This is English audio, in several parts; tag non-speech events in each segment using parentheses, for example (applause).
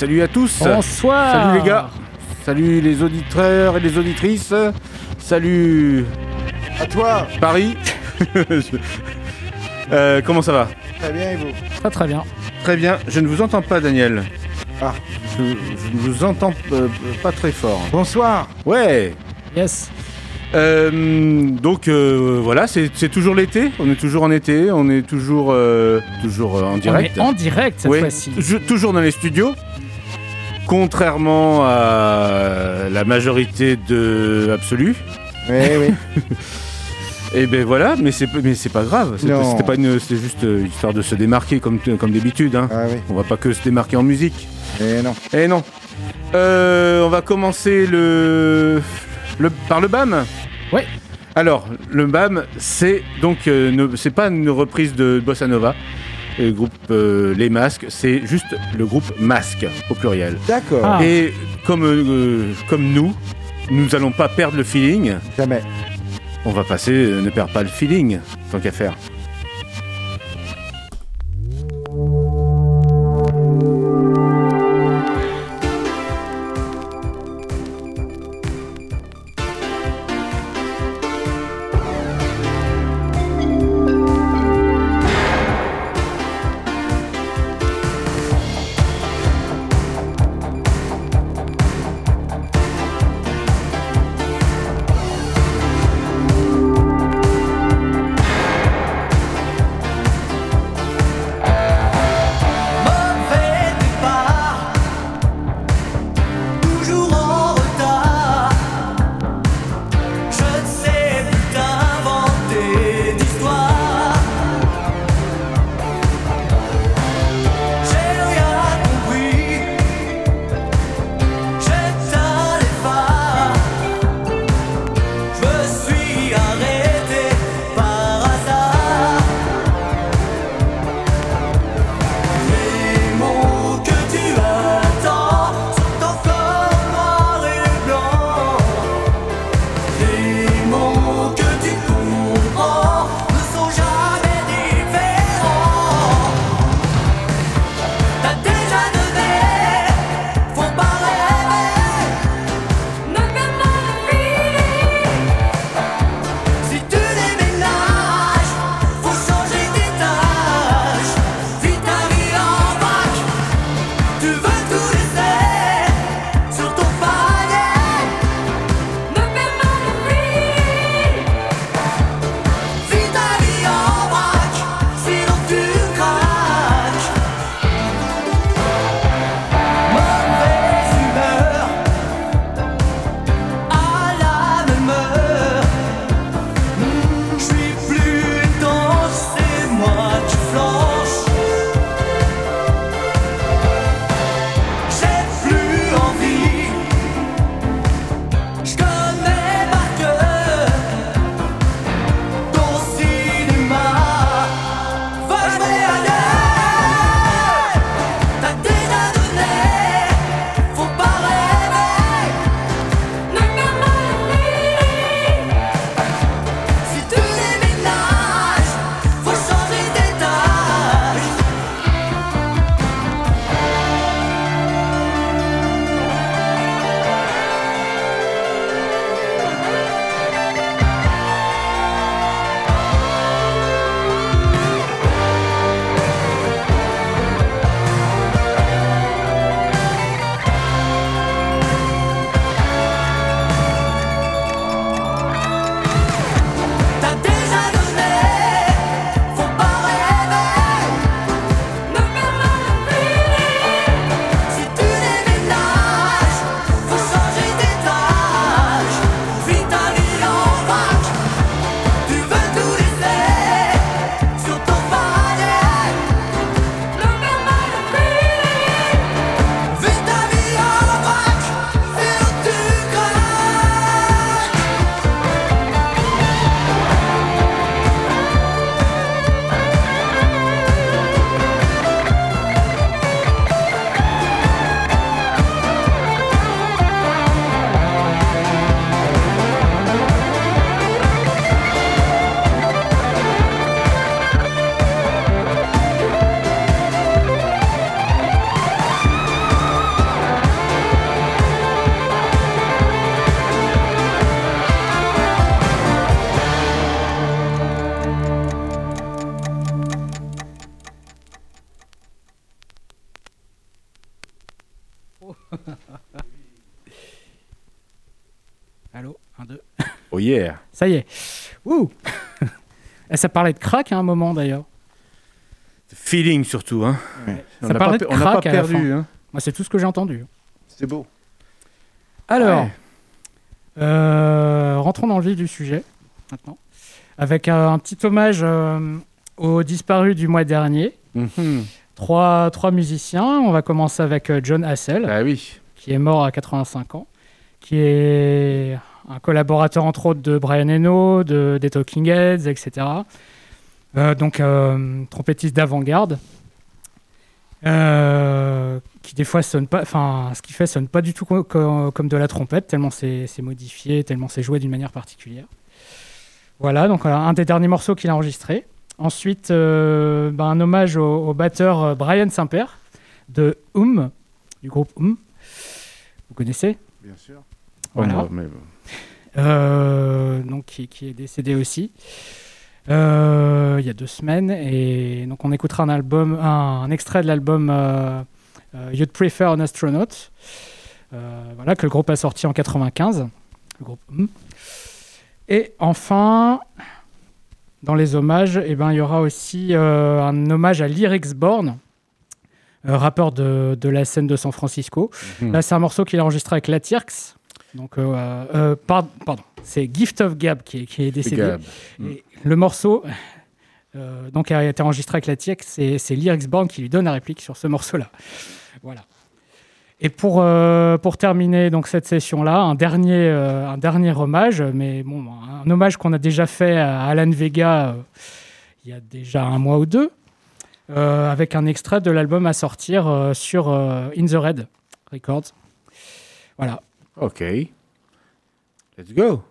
Salut, à tous. Bonsoir. Salut les gars. Salut les auditeurs et les auditrices. Salut À toi Paris. (laughs) Euh, comment ça va? Très bien et vous? Très très bien. Très bien. Je ne vous entends pas, Daniel. Ah. Je, je ne vous entends euh, pas très fort. Bonsoir Ouais. Yes. Euh, donc euh, voilà, c'est toujours l'été. On est toujours en été. On est toujours euh, toujours euh, en direct. On est en direct cette Oui, fois-ci. tou- toujours dans les studios. Contrairement à la majorité de Absolu. Oui, oui. (laughs) Et ben voilà, mais c'est mais c'est pas grave. C'était pas une, c'est juste euh, histoire de se démarquer comme comme d'habitude. Hein. Ah oui. On va pas que se démarquer en musique. Et non. Eh non. Euh, on va commencer le, le par le BAM. Ouais. Alors le BAM, c'est donc euh, ne- c'est pas une reprise de Bossa Nova. Le groupe euh, Les Masques, c'est juste le groupe Masque au pluriel. D'accord. Ah. Et comme euh, comme nous, nous allons pas perdre le feeling. Jamais. On va passer, euh, ne perds pas le feeling, tant qu'à faire. Ça y est. Ouh (laughs) Et ça parlait de crack à un moment d'ailleurs. Feeling surtout. Hein. Ouais. On Ça n'a parlait pas, de on n'a pas crack perdu. Hein. Moi, c'est tout ce que j'ai entendu. C'est beau. Alors, Ouais. euh, rentrons dans le vif du sujet maintenant. Avec euh, un petit hommage euh, aux disparus du mois dernier. Mhm. Trois, trois musiciens. On va commencer avec euh, John Hassel. Ah oui. qui est mort à 85 ans, qui est un collaborateur entre autres de Brian Eno, de, des Talking Heads, etc. Euh, donc euh, trompettiste d'avant-garde, euh, qui des fois sonne pas, enfin ce qu'il fait sonne pas du tout co- co- comme de la trompette, tellement c'est modifié, tellement c'est joué d'une manière particulière. Voilà, donc voilà, un des derniers morceaux qu'il a enregistré. Ensuite, euh, ben, un hommage au, au batteur Brian Saint-Père de Um, du groupe Um. Vous connaissez? Bien sûr. Voilà. Oh, mais bon. Euh, donc qui, qui est décédé aussi euh, il y a deux semaines. Et donc on écoutera un album, un, un extrait de l'album euh, You'd Prefer an Astronaut, voilà que le groupe a sorti en 95. Le groupe. Hmm. Et enfin, dans les hommages, eh ben il y aura aussi euh, un hommage à Lyrics Born. euh, rappeur de, de la scène de San Francisco. Mhm. Là, c'est un morceau qu'il a enregistré avec Latierx. Donc, euh, euh, par- pardon, c'est Gift of Gab qui est, qui est décédé. Gab. Et le morceau euh, donc, a été enregistré avec Latierx. C'est, c'est Lyrics Born qui lui donne la réplique sur ce morceau-là. Voilà. Et pour, euh, pour terminer donc, cette session-là, un dernier, euh, un dernier hommage, mais bon, un hommage qu'on a déjà fait à Alan Vega euh, il y a déjà un mois ou deux, avec un extrait de l'album à sortir sur In the Red Records. Voilà. Ok. Let's go.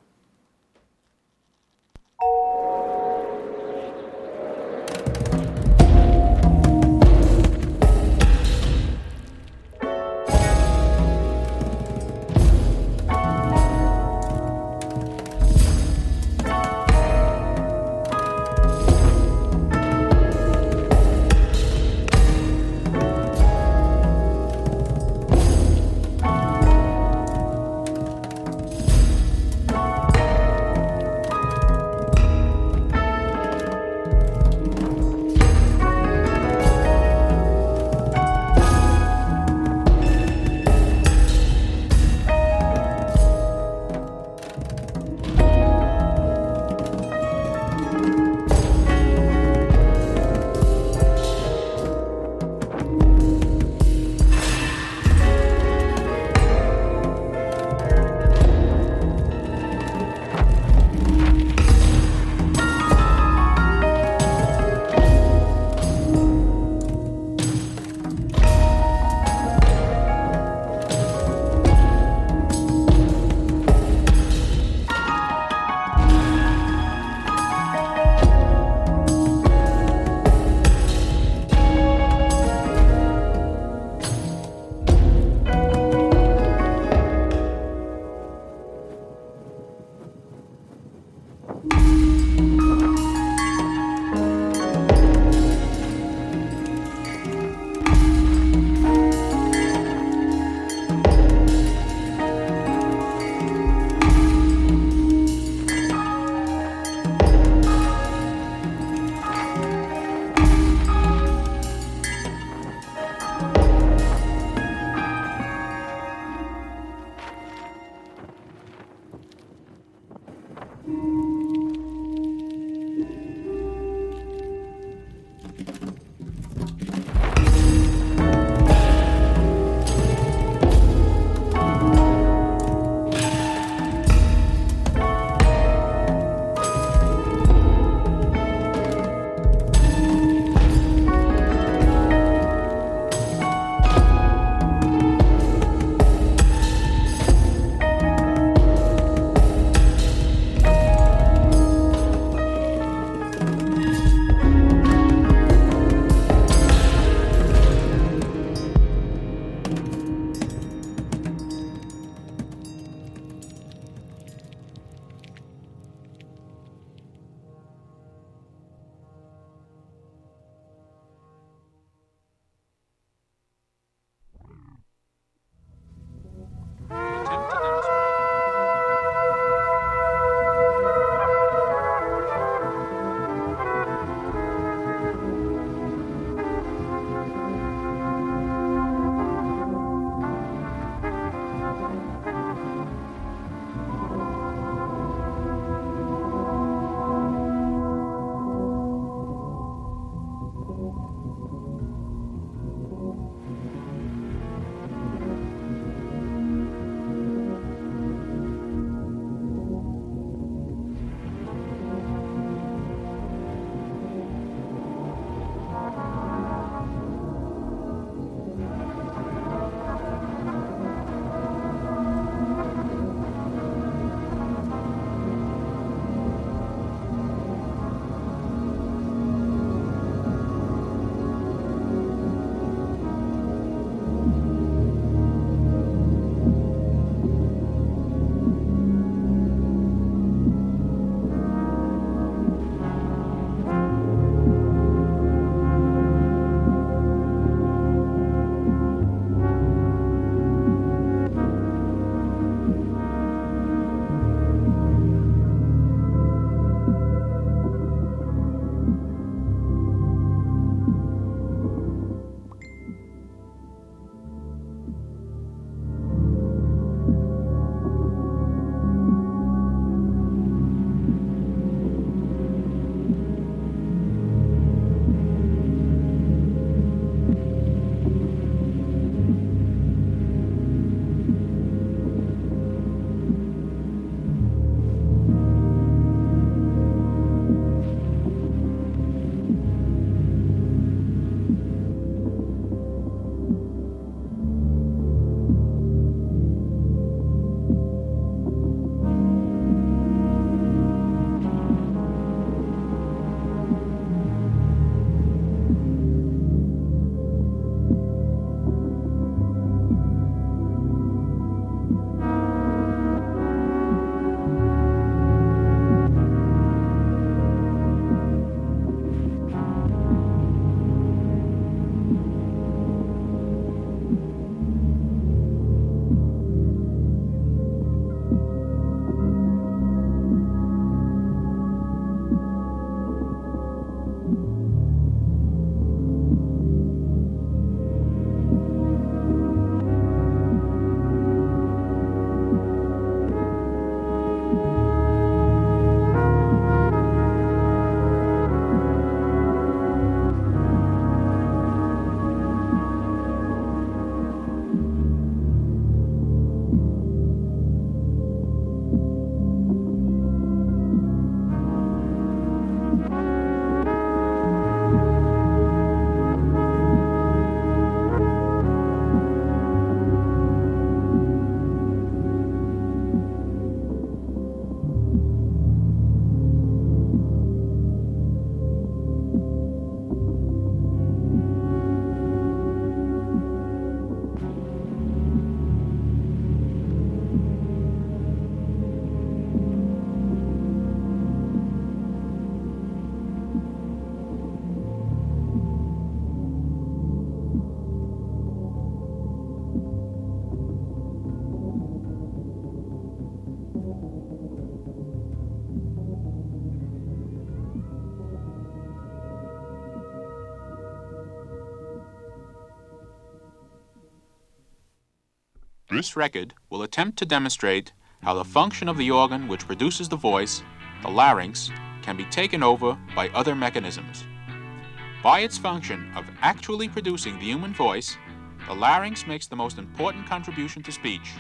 This record will attempt to demonstrate how the function of the organ which produces the voice, the larynx, can be taken over by other mechanisms. By its function of actually producing the human voice, the larynx makes the most important contribution to speech.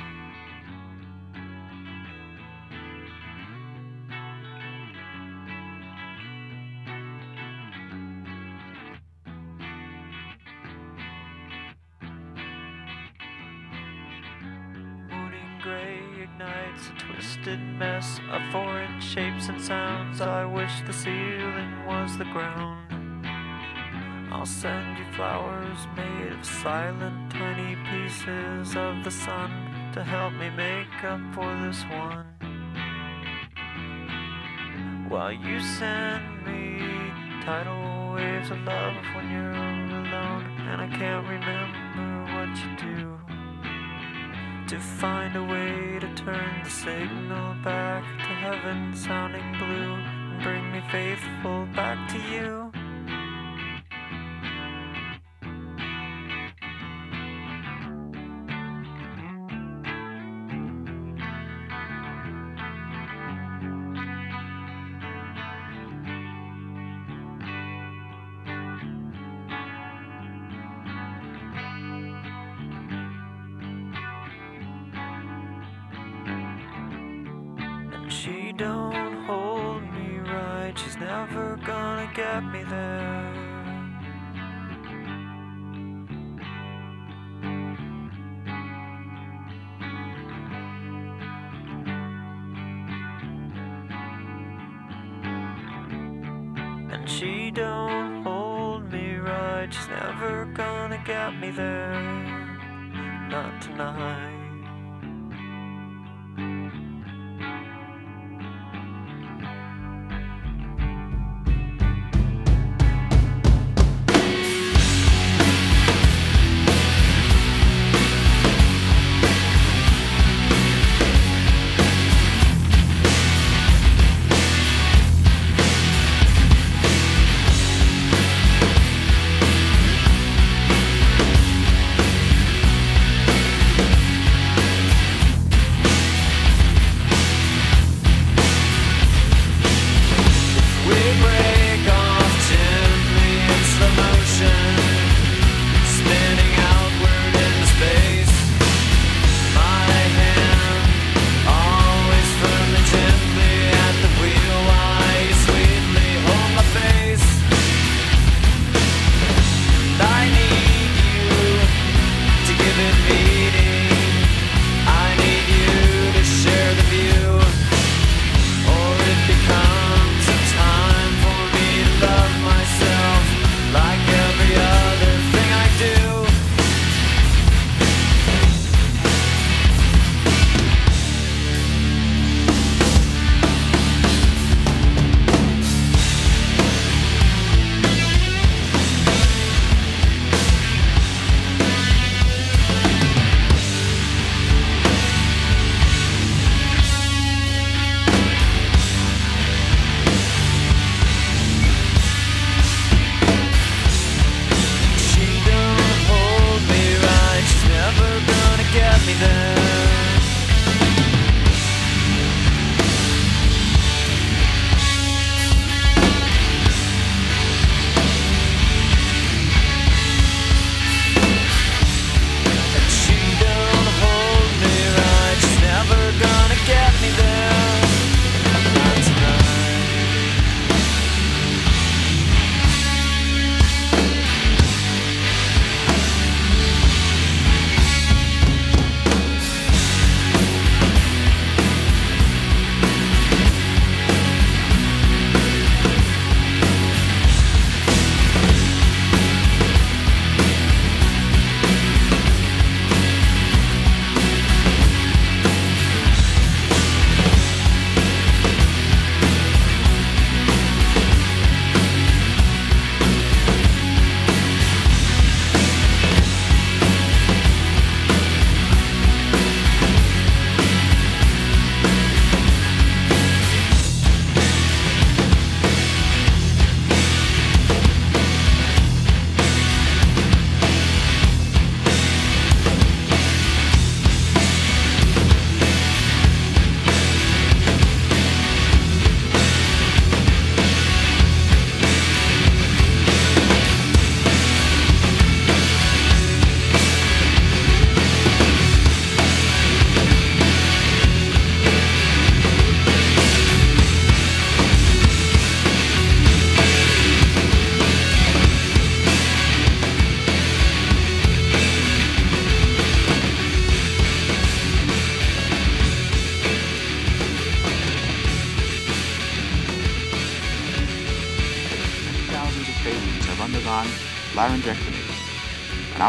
Silent tiny pieces of the sun to help me make up for this one. While you send me tidal waves of love when you're alone, and I can't remember what you do to find a way to turn the signal back to heaven sounding blue and bring me faithful back to you.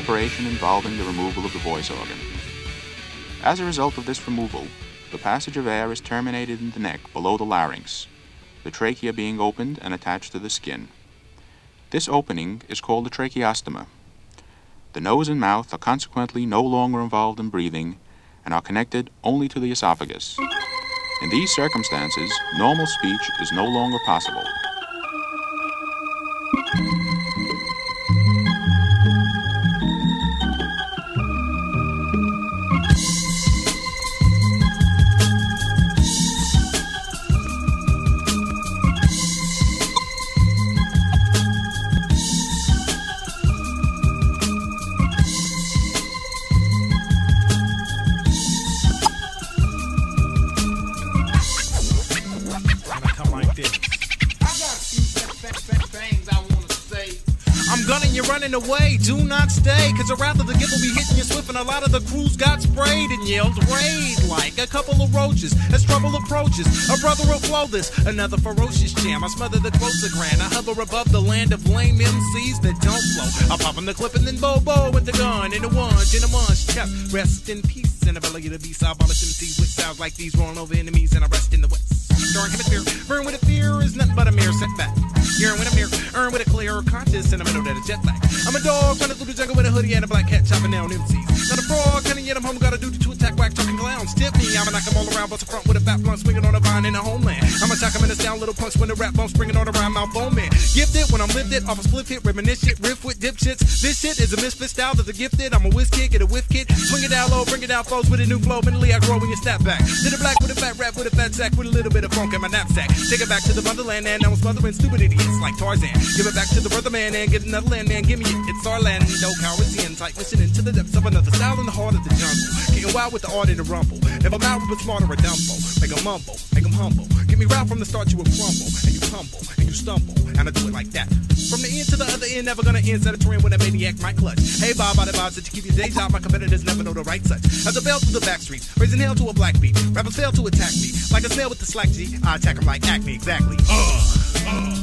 Operation involving the removal of the voice organ. As a result of this removal, the passage of air is terminated in the neck below the larynx, the trachea being opened and attached to the skin. This opening is called the tracheostoma. The nose and mouth are consequently no longer involved in breathing and are connected only to the esophagus. In these circumstances, normal speech is no longer possible. A lot of the crews got sprayed and yelled raid like a couple of roaches as trouble approaches. A brother will flow this, another ferocious jam. I smother the a grand. I hover above the land of lame MCs that don't flow. I pop in the clip and then bobo with the gun in the one, in a munch. Chest, rest in peace. In the belly the beast, I abolish MCs with sounds like these rolling over enemies, and I rest in the west. Darn hemisphere, burn with a fear is nothing but a mere setback. Hearing I'm here, earn with a clear conscious in the middle that is jet lag. I'm a dog running through the jungle with a hoodie and a black cat chopping down MCs. Not a frog, cutting yet I'm home, got a duty to attack whack talking clowns. Tip me, I'ma knock 'em all around, bust a front with a fat blunt, swinging on a vine in the homeland. I'ma shock 'em in the down, little punks when the rap bump springing on around my bone man. Gifted when I'm lifted off a split hit, reminisce shit, riff with dipshits. This shit is a misfit style that's a gifted. I'm a whiz kid, get a whiff kid, swing it down low, bring it down flows with a new flow. Mentally, I grow when you snap back. To the black with a fat rap with a fat sack with a little bit of funk in my knapsack. Take it back to the motherland and now I'm smothering stupid idiots like Tarzan. Give it back to the brother man and get another land man. Give me it. It's our land. No cowards in tight mission into the depths of another style in the heart of the jungle. Getting wild with the art in the rumble. If I'm out with smarter or dumbo, make 'em mumble, make 'em humble. Get me right from the start, you will crumble and you tumble and you stumble and I do it like that. From the end to the other end, never gonna end. Set a trend when a maniac might clutch. Hey Bob, by the vibes that you keep your day job, my competitors never know the right touch. As a bell through the back streets, raising hell to a black beat. Rappers fail to attack me like a snail with the slack G. I attack 'em like Acme, exactly. Uh, Mindless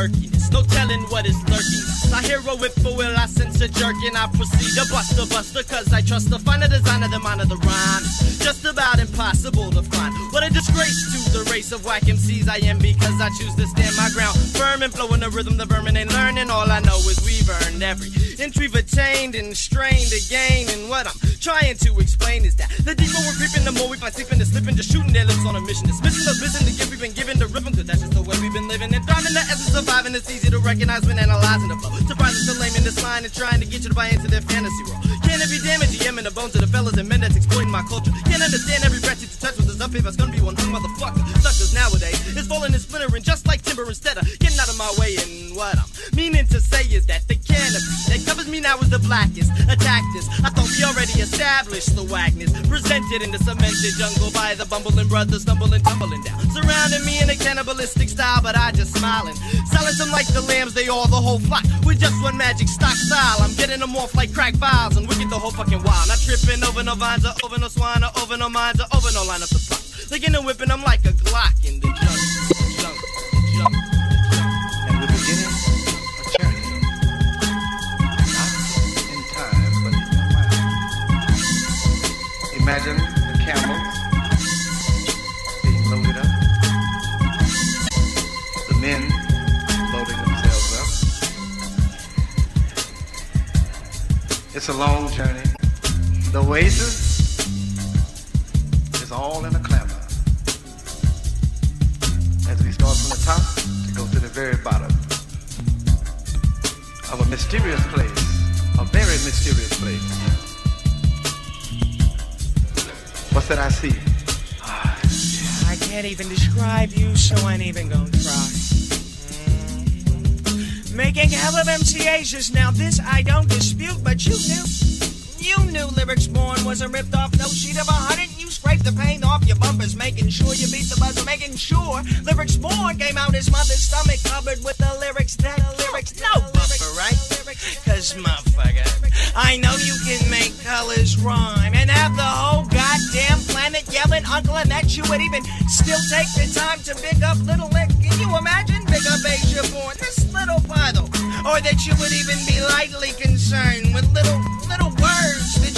murkiness. No telling what is lurking. I hear a whip for will, I sense a jerk, and I proceed to bust a buster, cause I trust the finer designer, the mind of the rhyme. Just about impossible to find. Disgrace to the race of whack MCs I am because I choose to stand my ground. Firm and flow in the rhythm, the vermin ain't learning. All I know is we've earned every inch we've attained and strained again. And what I'm trying to explain is that the deeper we're creeping, the more we find sleeping and slipping, just shooting their lips on a mission. Dismissing the vision, the gift we've been given to rhythm, cause that's just the way we've been living. And thriving the essence surviving, it's easy to recognize when analyzing the flow. Surprising to lame in this line and trying to get you to buy into their fantasy world. Can it be damage? GM in the bones of the fellas and men that's exploiting my culture. Can't understand every breath you touch with this up if it's gonna be hung motherfucker. Suckers nowadays is falling and splintering just like timber instead of getting out of my way. And what I'm meaning to say is that the canopy that covers me now is the blackest. Attack this. I thought we already established the wagness. Presented in the cemented jungle by the bumbling brothers stumbling, tumbling down. Surrounding me in a cannibalistic style, but I just smiling. Selling them like the lambs, they all the whole flock. With just one magic stock style. I'm getting them off like crack vials and wicked the whole fucking wild. Not tripping over no vines or over no swine or over no mines or over no line them like a Glock in the. Imagine the camels being loaded up, the men loading themselves up. It's a long journey. The oasis is all in a start from the top to go to the very bottom of a mysterious place, a very mysterious place. What's that I see? I can't even describe you, so I ain't even gonna try. Making hell of MCAs just now, this I don't dispute, but you knew. You knew lyrics born was a ripped off no sheet of a hundred. You scraped the paint off your bumpers, making sure you beat the buzzer, making sure lyrics born came out his mother's stomach covered with the lyrics that lyrics no buffer, right? Cause motherfucker, I know you can make colors rhyme and have the whole goddamn planet yelling uncle and that you would even still take the time to pick up little lick. Can you imagine big up Asia born this little puddle? Or that you would even be lightly concerned with little little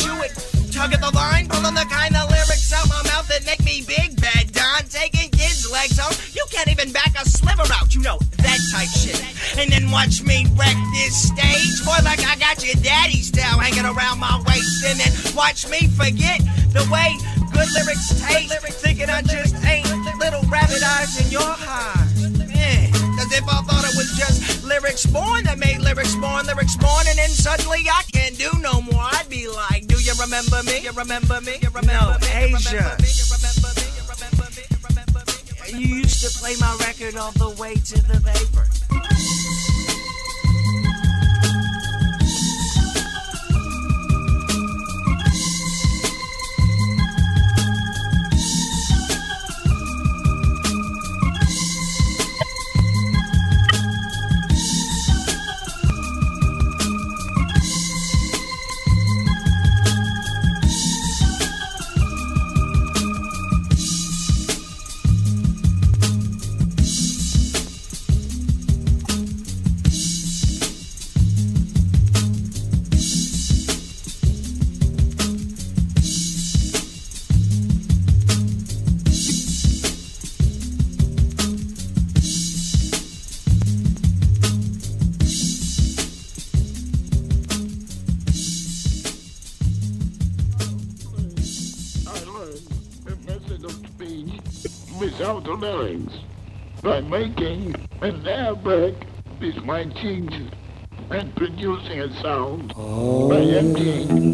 you would tug at the line, pulling the kind of lyrics out my mouth that make me big bad Don taking kids' legs home. You can't even back a sliver out, you know that type shit. And then watch me wreck this stage, boy, like I got your daddy's style hanging around my waist. And then watch me forget the way good lyrics taste, thinking I just ain't little rabbit eyes in your heart. Yeah, cause if I thought it was just lyrics born that made lyrics born, lyrics born, and then suddenly I remember me? You remember me? You remember no, me? Asia. You used to play my record all the way to the paper. Without by making an air airbag with my cheeks and producing a sound by oh. emptying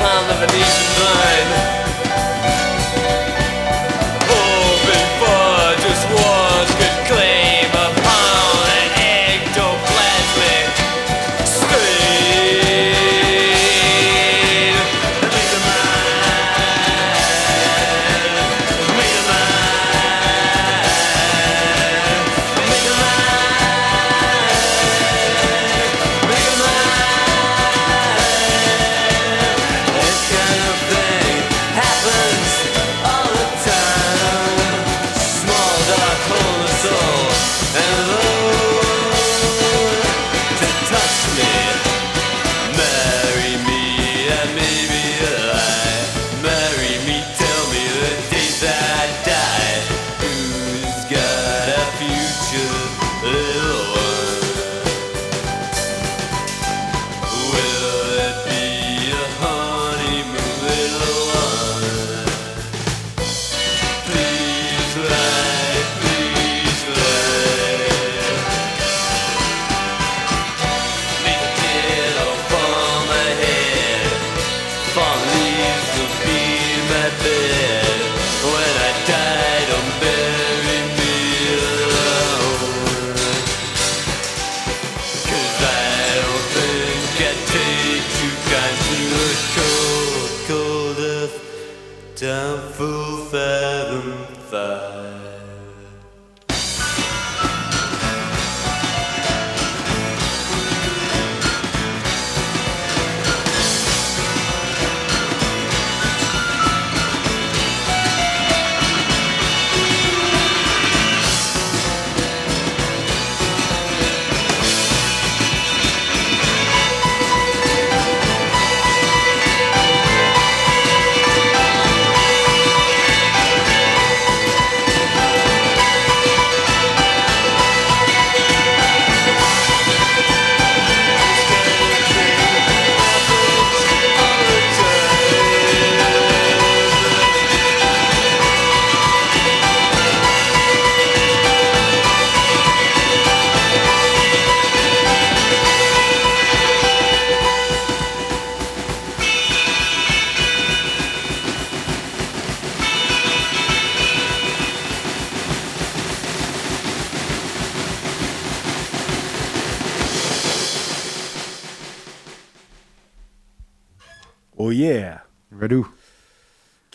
upon the Venetian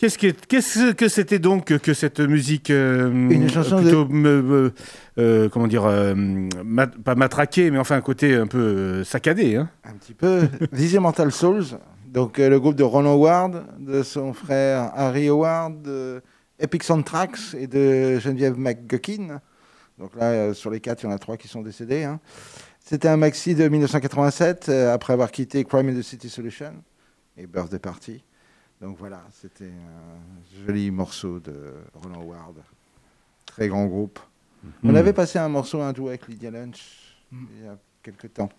Qu'est-ce que, c'était donc que cette musique euh, Une chanson plutôt, me, euh, comment dire, euh, pas matraquée, mais enfin un côté un peu saccadé. Hein? Un petit peu. Dizzy Mental Souls, donc le groupe de Ron Howard, de son frère Harry Howard, Epic Soundtracks et de Geneviève McGuckin. Donc là, sur les quatre, il y en a trois qui sont décédés. Hein. C'était un maxi de 1987, après avoir quitté Crime and the City Solution et Birthday Party. Donc voilà, c'était un joli morceau de Roland Ward. Très grand groupe. On mm. avait passé un morceau, un duo avec Lydia Lunch mm. il y a quelques temps.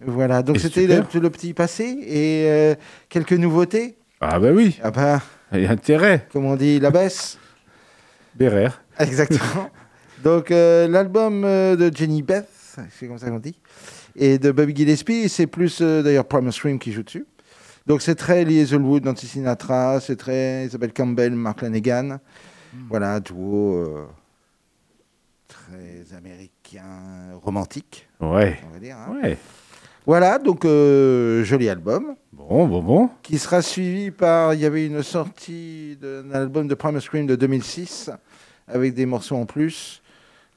Voilà, donc c'était le, petit passé et euh, quelques nouveautés. Ah bah oui. Ah bah. Il y a intérêt. Comme on dit, la baisse. Exactement. (laughs) donc euh, l'album euh, de Jenny Beth, c'est comme ça qu'on dit, et de Bobby Gillespie, c'est plus d'ailleurs Promise Stream qui joue dessus. Donc c'est très Lee Hazelwood, Nancy Sinatra, c'est très Isabelle Campbell, Mark Lanegan. Voilà, duo euh, très américain, romantique, Ouais. on va dire. hein. Ouais. Voilà, donc euh, joli album Bon, bon, bon. qui sera suivi par. Il y avait une sortie d'un album de Primus Scream de 2006 avec des morceaux en plus.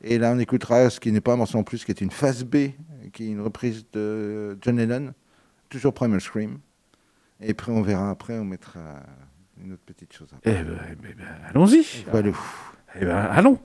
Et là, on écoutera ce qui n'est pas un morceau en plus, qui est une phase B, qui est une reprise de John Lennon, toujours Primus Scream. Et après, on verra après, on mettra une autre petite chose. Eh ben, eh ben, eh ben, allons-y. Voilà. Eh ben, allons.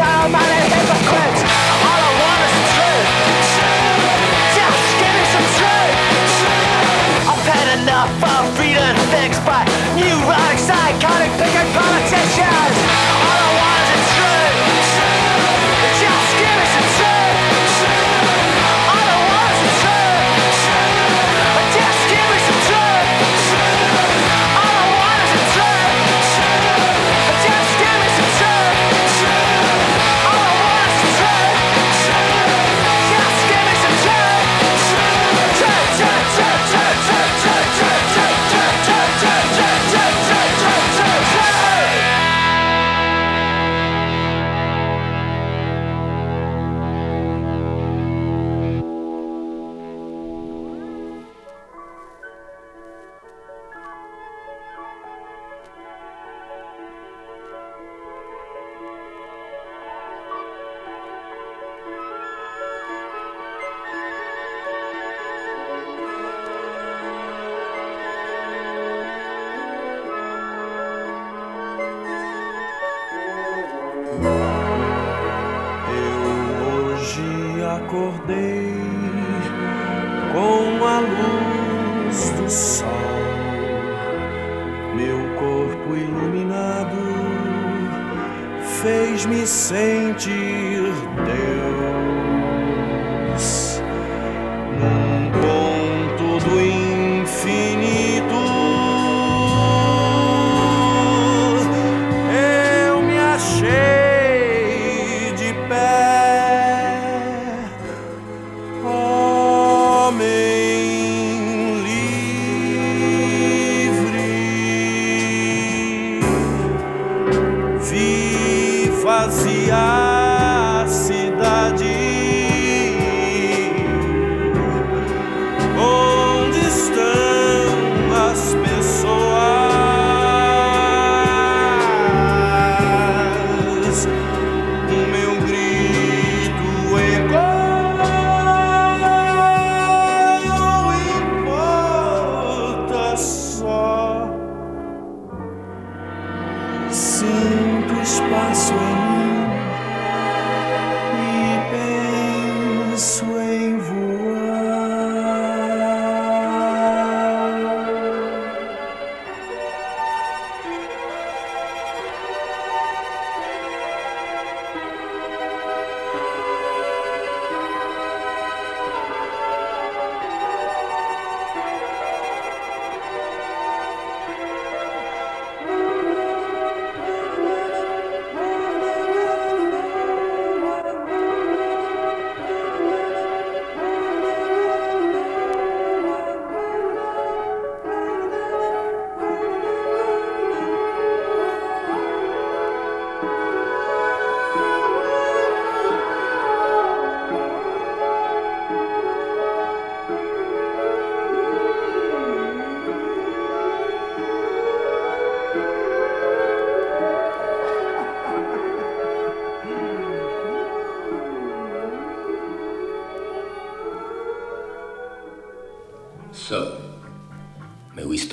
all my life.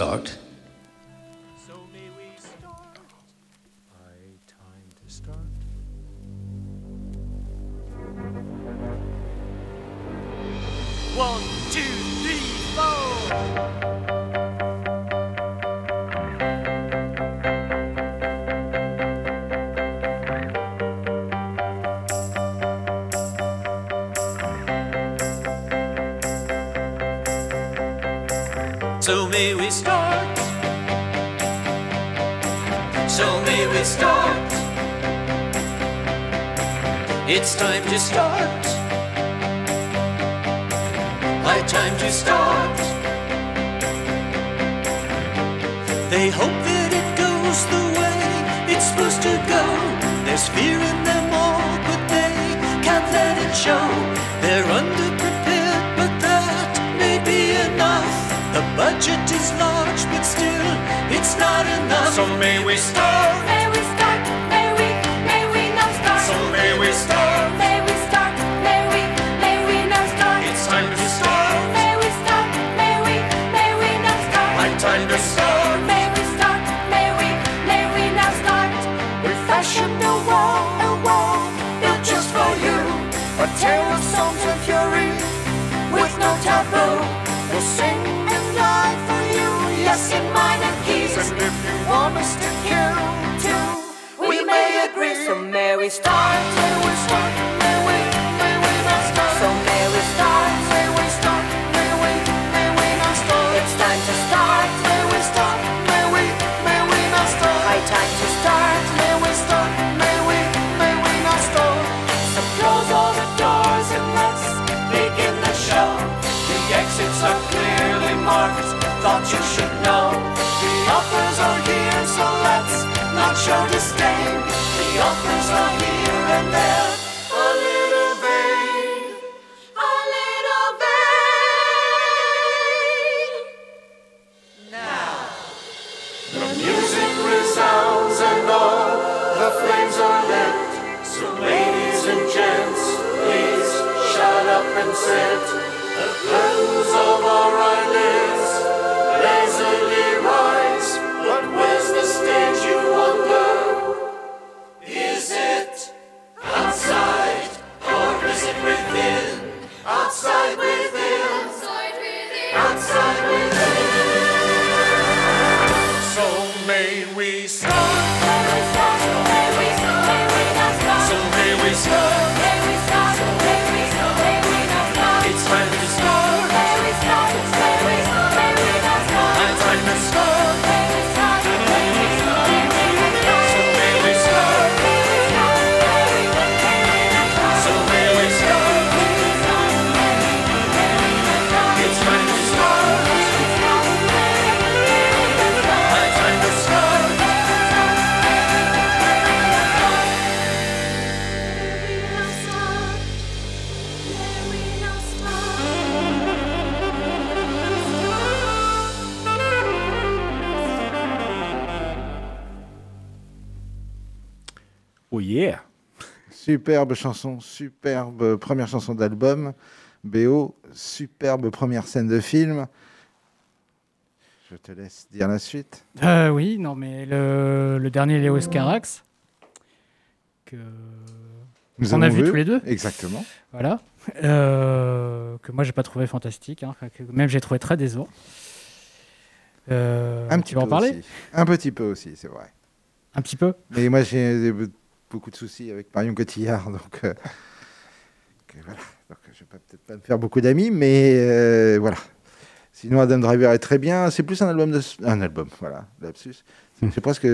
Start? Oh yeah Superbe chanson, superbe première chanson d'album. BO, superbe première scène de film. Je te laisse dire la suite. Euh, oui, non, mais le, le dernier Léo Scarax, que Nous on a avons vu vu, tous les deux. exactement. Voilà. Euh, que moi, j'ai pas trouvé fantastique. hein, que même j'ai trouvé très décevant. Euh, Un tu petit vas peu en parler? aussi. Un petit peu aussi, c'est vrai. Un petit peu? Mais moi, j'ai beaucoup de soucis avec Marion Cotillard, (laughs) donc, euh, que voilà. Donc, je vais pas- peut-être pas me faire beaucoup d'amis, mais euh, voilà. Sinon, Adam Driver est très bien. C'est plus un album de un album, voilà, lapsus. J'ai presque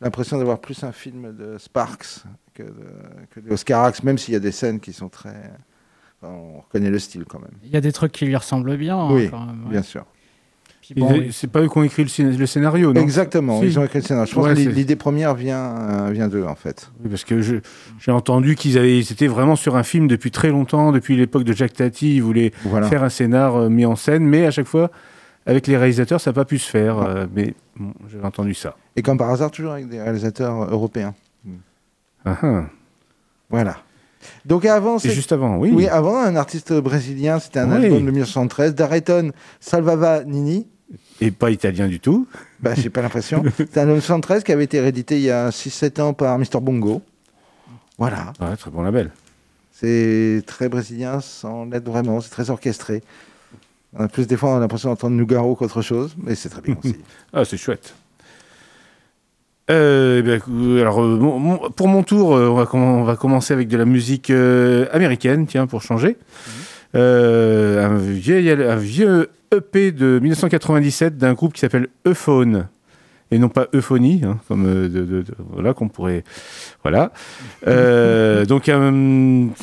l'impression d'avoir plus un film de Sparks que de, que de Oscarax, même s'il y a des scènes qui sont très. enfin, on reconnaît le style quand même. Il y a des trucs qui lui ressemblent bien. hein, oui, quand même, ouais. bien sûr. Puis bon, C'est pas eux qui ont écrit le, scén- le scénario, non? Exactement, Si. ils ont écrit le scénario. Je pense Ouais, que l'idée première vient, euh, vient d'eux, en fait. Oui, parce que j'ai entendu qu'ils ils étaient vraiment sur un film depuis très longtemps, depuis l'époque de Jack Tati. Ils voulaient Voilà. faire un scénar euh, mis en scène, mais à chaque fois, avec les réalisateurs, ça n'a pas pu se faire. euh, mais bon, j'avais entendu ça. Et comme par hasard, toujours avec des réalisateurs européens. Ah, ah. Voilà. Donc avant, C'est juste avant, oui. Oui, avant, un artiste brésilien, c'était un Oui. album de 1913, d'Areton Salvava Nini. Et pas italien du tout. Bah, j'ai pas l'impression. (laughs) C'est un album de 1913 qui avait été réédité il y a 6-7 ans par Mr. Bongo. Voilà. Ouais, très bon label. C'est très brésilien sans l'être vraiment, c'est très orchestré. A plus des fois on a l'impression d'entendre Nougaro qu'autre chose, mais c'est très bien aussi. (laughs) Ah, c'est chouette. Euh, eh bien, alors, euh, pour mon tour, euh, on, va comm- on va commencer avec de la musique euh, américaine, tiens, pour changer. Euh, un, vieil, un vieux EP de 1997 d'un groupe qui s'appelle Euphone. Et non pas Euphonie, hein, comme euh, de, de- de- voilà qu'on pourrait, voilà. Euh, donc, euh,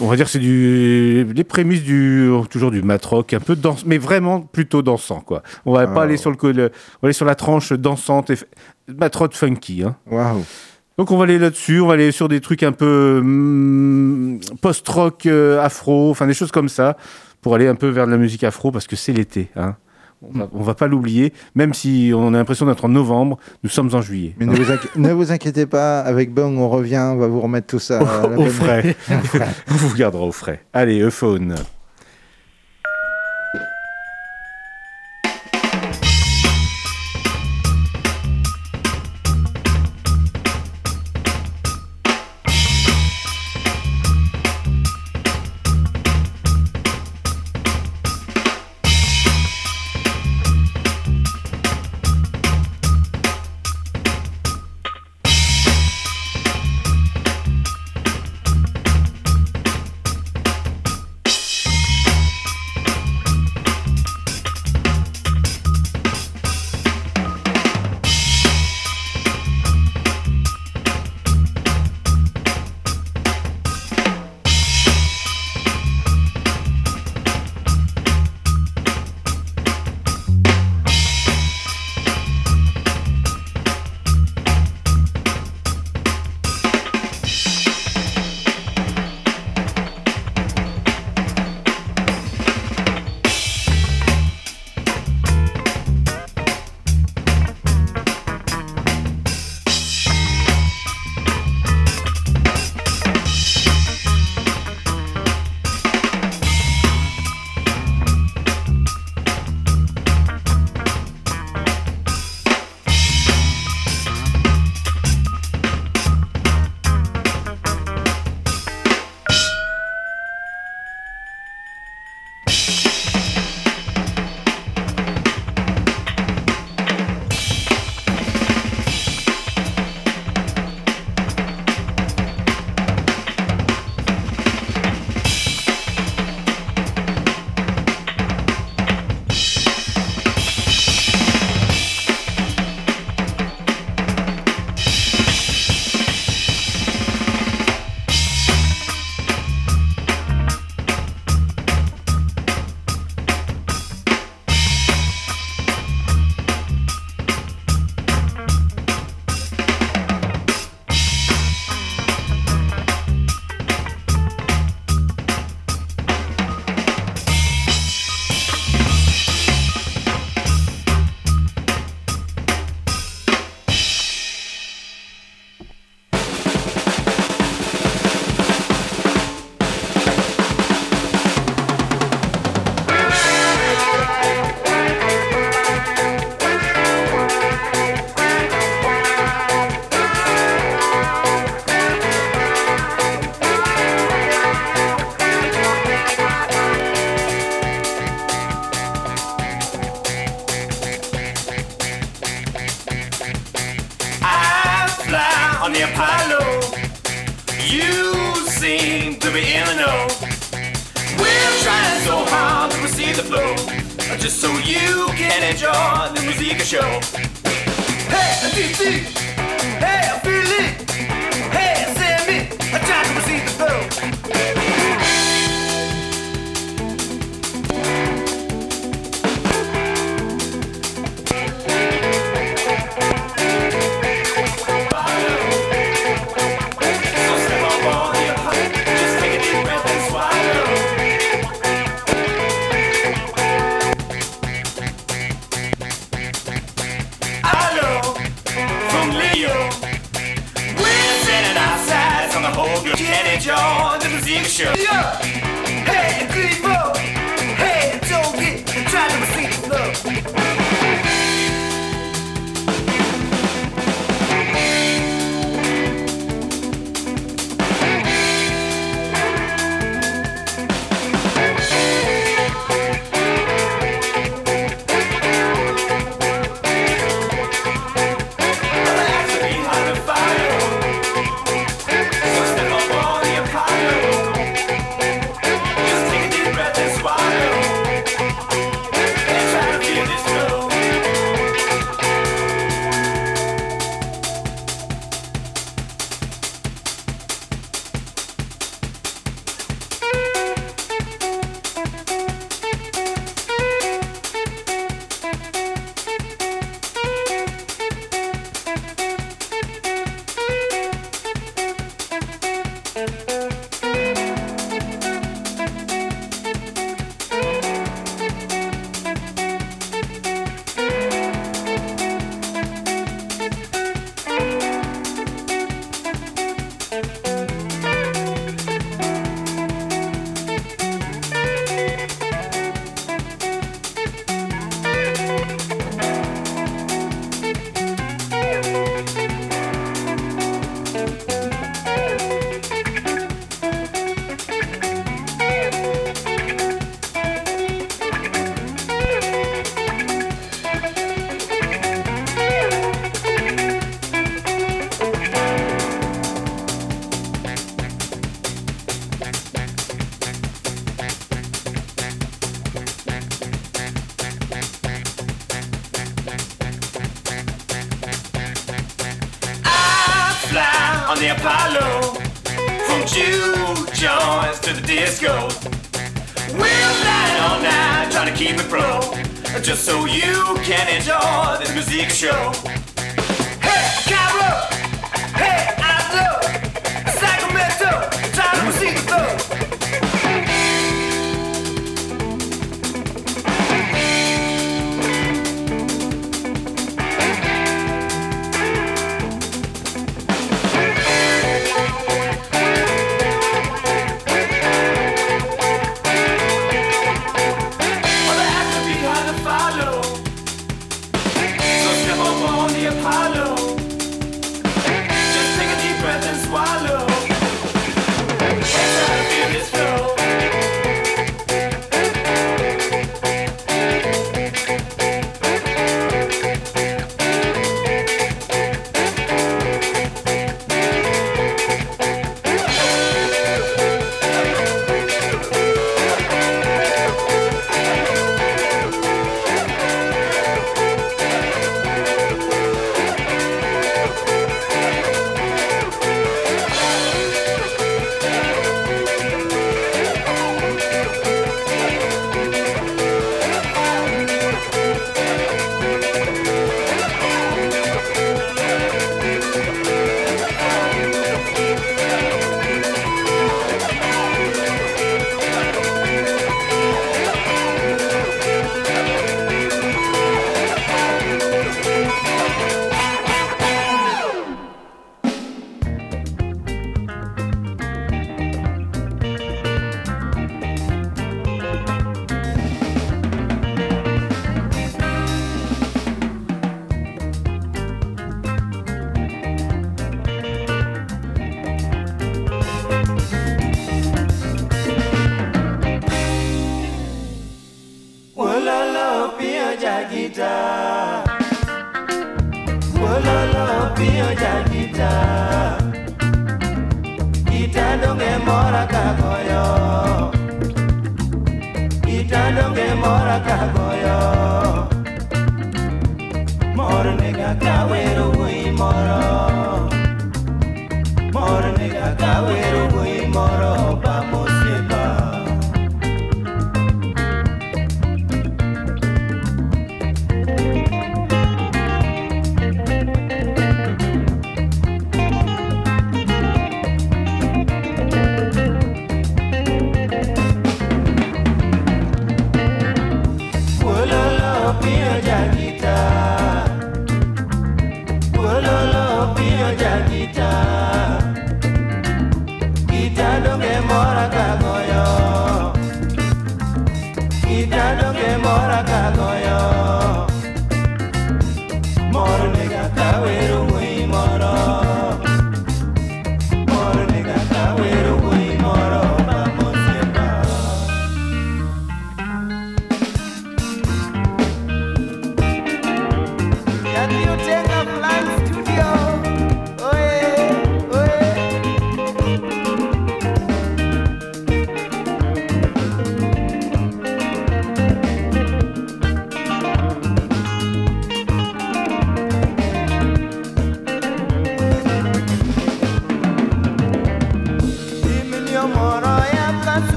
on va dire c'est du les prémices du toujours du mat rock, un peu danse, mais vraiment plutôt dansant quoi. On va pas Ah. aller sur le, on va aller sur la tranche dansante et f- mat rock funky. Hein. Waouh. Donc on va aller là-dessus, on va aller sur des trucs un peu hum, post-rock, euh, afro, enfin des choses comme ça, pour aller un peu vers de la musique afro parce que c'est l'été. Hein. On, va, on va pas l'oublier, même si on a l'impression d'être en novembre, nous sommes en juillet. Mais ne vous, inqui- ne vous inquiétez pas, avec Bong, on revient, on va vous remettre tout ça à la au frais. on (laughs) vous gardera au frais. Allez, Euphone.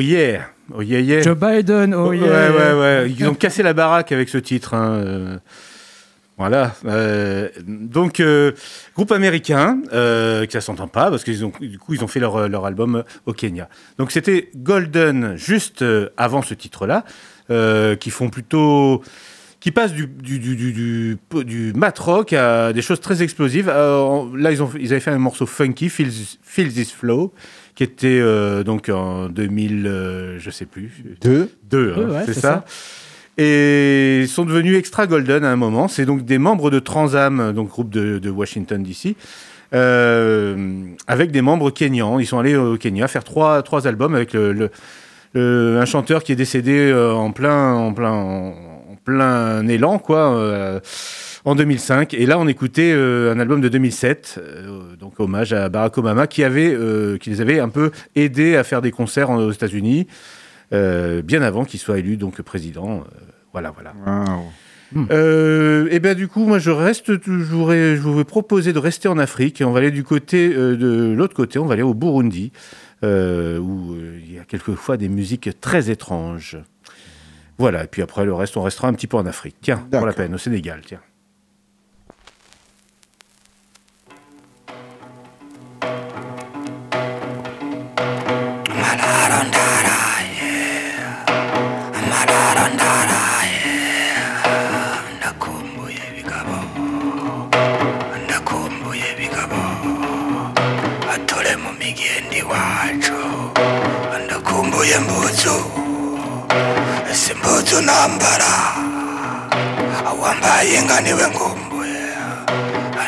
Oh yeah, oh yeah, yeah. Joe Biden, oh Ouais, yeah. ouais, ouais. Ils ont cassé la baraque avec ce titre. hein, euh, Voilà. euh, donc, euh, groupe américain, qui ça s'entend pas, parce qu'ils ont, du coup, ils ont fait leur, leur album au Kenya. Donc, c'était Golden, juste avant ce titre-là, qui font plutôt. qui passent du, du, du, du, du, du mat rock à des choses très explosives. Euh, là, ils, ont, ils avaient fait un morceau funky, Feel This, Feel This Flow, qui était euh, donc en 2000, euh, je sais plus. Deux. Deux, hein, ouais, c'est ça. Et ils sont devenus Extra Golden à un moment. C'est donc des membres de Transam, donc groupe de, de Washington DC, euh, avec des membres kenyans. Ils sont allés au Kenya faire trois, trois albums avec le, le- le- un chanteur qui est décédé euh, en plein, en plein, en, en plein élan, quoi. euh, en 2005. Et là, on écoutait euh, un album de 2007, euh, donc hommage à Barack Obama, qui, avait, euh, qui les avait un peu aidés à faire des concerts en- aux États-Unis, euh, bien avant qu'il soit élu donc président. Euh, voilà, voilà. Euh, et bien du coup, moi je reste toujours, et je vous vais proposer de rester en Afrique. Et on va aller du côté euh, de l'autre côté, on va aller au Burundi, euh, où euh, il y a quelquefois des musiques très étranges. Voilà, et puis après le reste, on restera un petit peu en Afrique. Tiens, pour la peine, au Sénégal, tiens. Mbuzu nambara. Wambaye inka ni we nkumbuye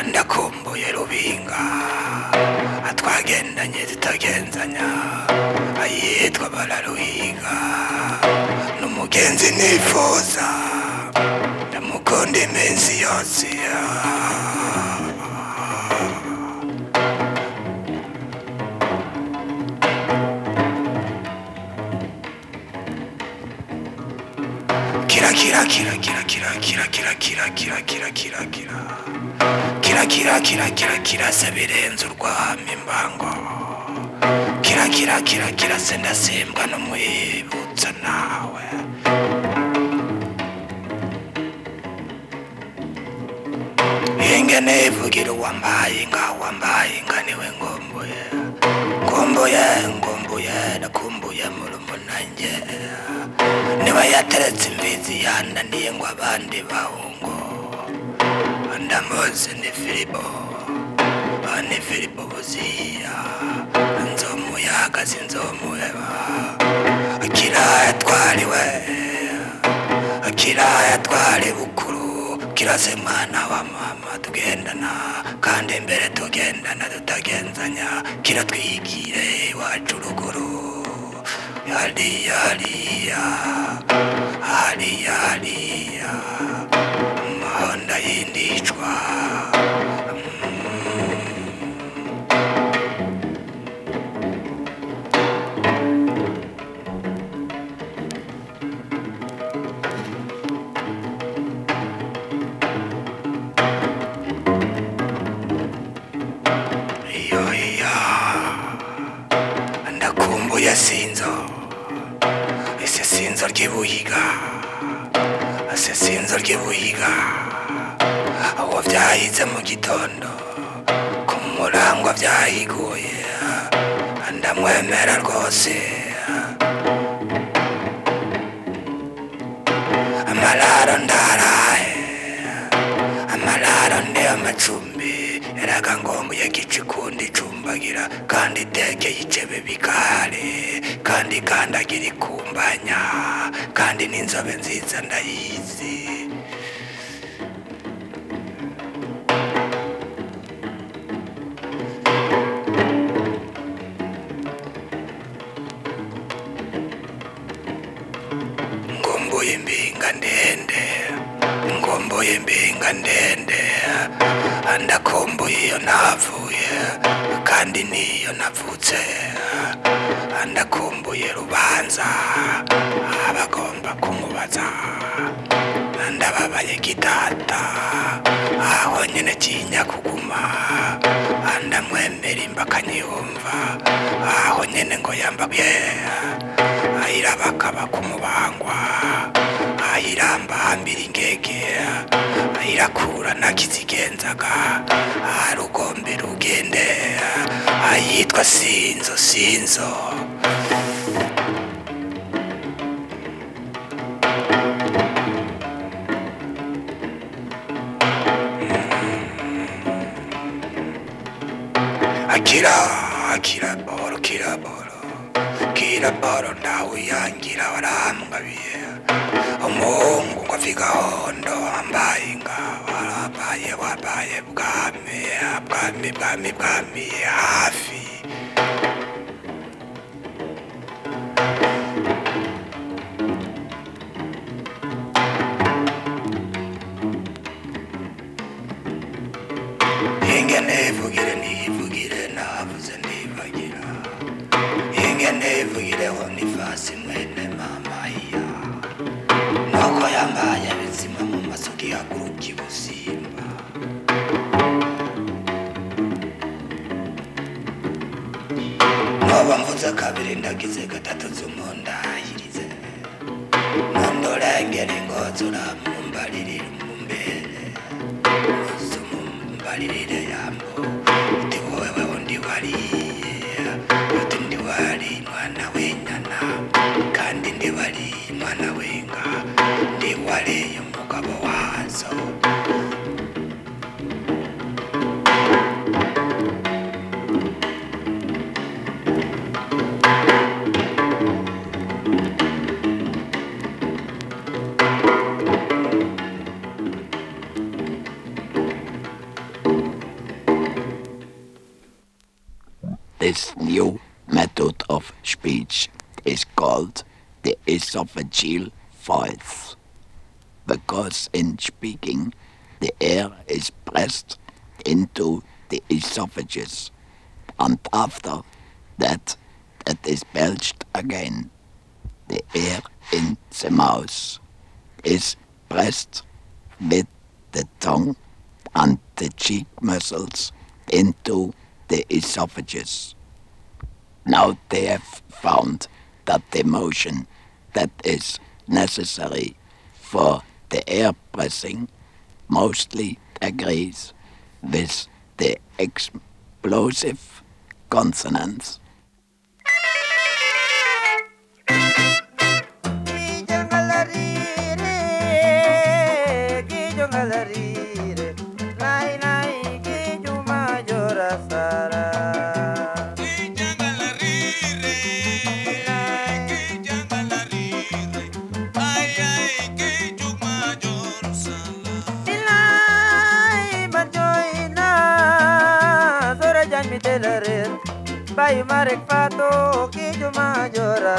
ndakumbuye rubinga. Twagendanye zitagenzanya. Ayitwa bararuhiga. N'umugenzi nifuza. Ndamukunda iminsi yose キラキラキラキラキラキラキラキラキラキラキラキラキラキラキラキラ sebirenze urwamo imbango kira kira kira kira se ndasimbwa n'umwibutsa nawe ingene ivugira uwambaye inga wambaye inga niwe ngombuye ngombuye ngombuye nakumbuye mu niba yateretse imbizi yananiye ngo abandi bahungu. Ndamuzi ni filipo ni filipo buziya nzomu yahagaze inzomuheba kira yatwariwe kira yatwari bukuru. Kirase mwana wa mama tugendana kandi mbere tugendana tutagenzanya kiratwigire iwacu ruguru. Honda ry'ibuhiga ese sinzo ry'ibuhiga awo byahize mu gitondo. Ku murangwa byahiguye ndamwemera rwose. Amararo ndaraye. Amararo ni amacumbi eraga ngombuye gicikundi icumbagira kandi itekeye icebe bikare kandi kandagira ikumbanya kandi n'inzobe nziza ndayizi. Ngombuye imbinga ndende. Ngombuye imbinga ndende ndakumbuye iyo navuye kandi niyo navutse ndakumbuye rubanza abagomba kumubaza ndababaye gitata aho nyine kinya kuguma ndamwemera imba akanyumva aho nyine ngo yambabye ayirabakaba ku iramba hambira ingegera irakura ntakizigenzaga rugombe rugende yitwa sinzo sinzo Akira, Akira, Boro, Akira, Boro babwira pawulo ntawuyangira barahamwabiye umuhungu ngo afigahondo wambaye ingabo arabaye wabaye bwami bwami bwami bwami hafi. Ingene vugire ni evukileko nifasi mwene mama iya. Noko yambaya bizima mu masudi yakuji buzimba noba mvuze kabiri ndagize gatatu zumundayirize mundolengere ngozura mumbalirire mumbere mumbalirire yambo. This new method of speech is called the esophageal voice because in speaking the air is pressed into the esophagus and after that it is belched again. The air in the mouth is pressed with the tongue and the cheek muscles into the esophagus. Now they have found that the motion that is necessary for the air pressing mostly agrees with the explosive consonants. marek pato kijo majora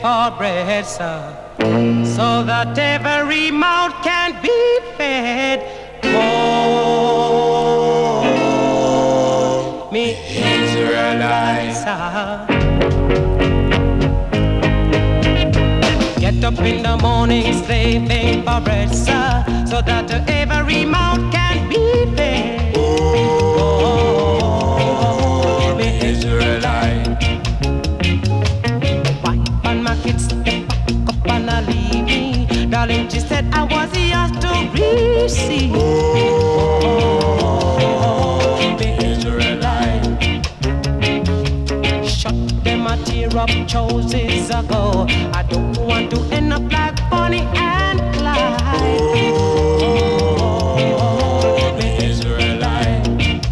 for bread, sir, so that every mouth can be fed. Oh, me Israelites. Get up in the morning, slaving for bread, sir, so that every mouth can be fed. Oh, oh me Israelites. I was here to receive. Oh, Israelite. Them a tear up choices ago. I don't want to end up like Bonnie and Clyde. Oh, Israelite.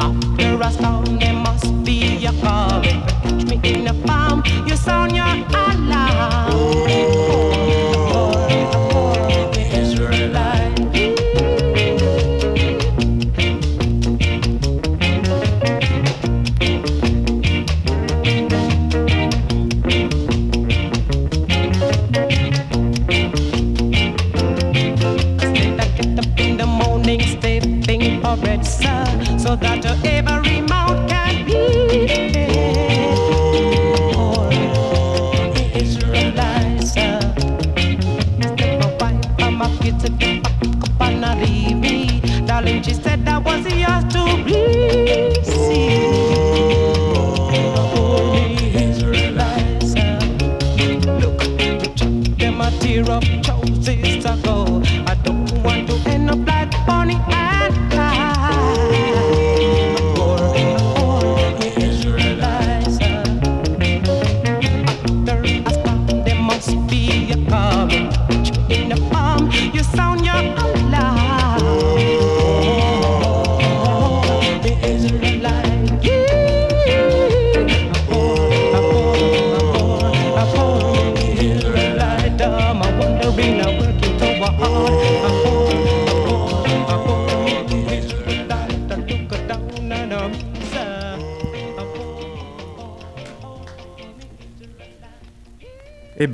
After a storm, there must be a calm. Catch me in a palm. You sound your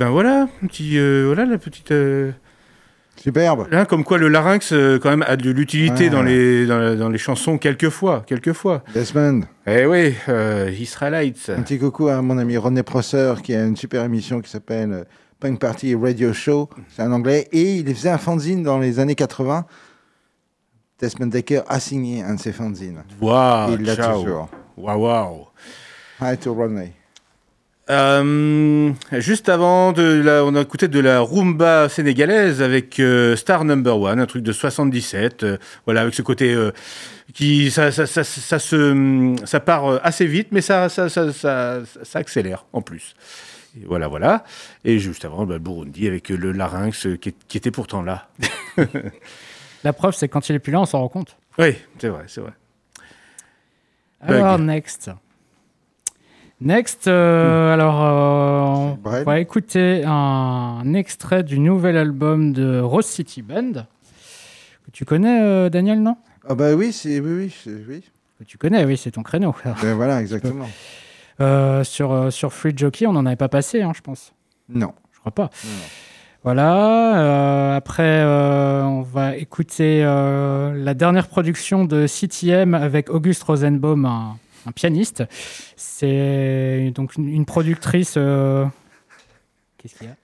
ben voilà, petit, euh, voilà la petite. Euh, Superbe. Hein, comme quoi le larynx, euh, quand même, a de l'utilité ah. dans, les, dans, dans les chansons, quelquefois. quelquefois. Desmond, Eh oui, Israelites. un petit coucou à mon ami René Prosser qui a une super émission qui s'appelle Punk Party Radio Show. C'est un anglais et il faisait un fanzine dans les années 80. Desmond Decker a signé un de ses fanzines. Waouh, il l'a toujours. Waouh. Hi to Rodney. Euh, juste avant, de la, on a écouté de la rumba sénégalaise avec euh, Star Number One, un truc de 77. euh, voilà, avec ce côté euh, qui ça, ça, ça, ça se, ça part assez vite, mais ça, ça, ça, accélère en plus. Et voilà, voilà. Et juste avant, bah, le Burundi avec le larynx qui, est- qui était pourtant là. (laughs) La preuve, c'est quand il est plus là, on s'en rend compte. oui, c'est vrai, c'est vrai. Alors, Bug. next. Next, euh, alors, euh, on va écouter un extrait du nouvel album de Rose City Band. Que tu connais, euh, Daniel, non? Ah bah oui, c'est oui, oui, oui. Que tu connais, oui, c'est ton créneau. (laughs) Ben voilà, exactement. Sur, sur Free Jockey, on n'en avait pas passé, hein, je pense. Non. Je crois pas. Voilà. après, on va écouter la dernière production de CTM avec Auguste Rosenbaum, un, un pianiste. C'est donc une, productrice. euh, Qu'est-ce qu'il y a?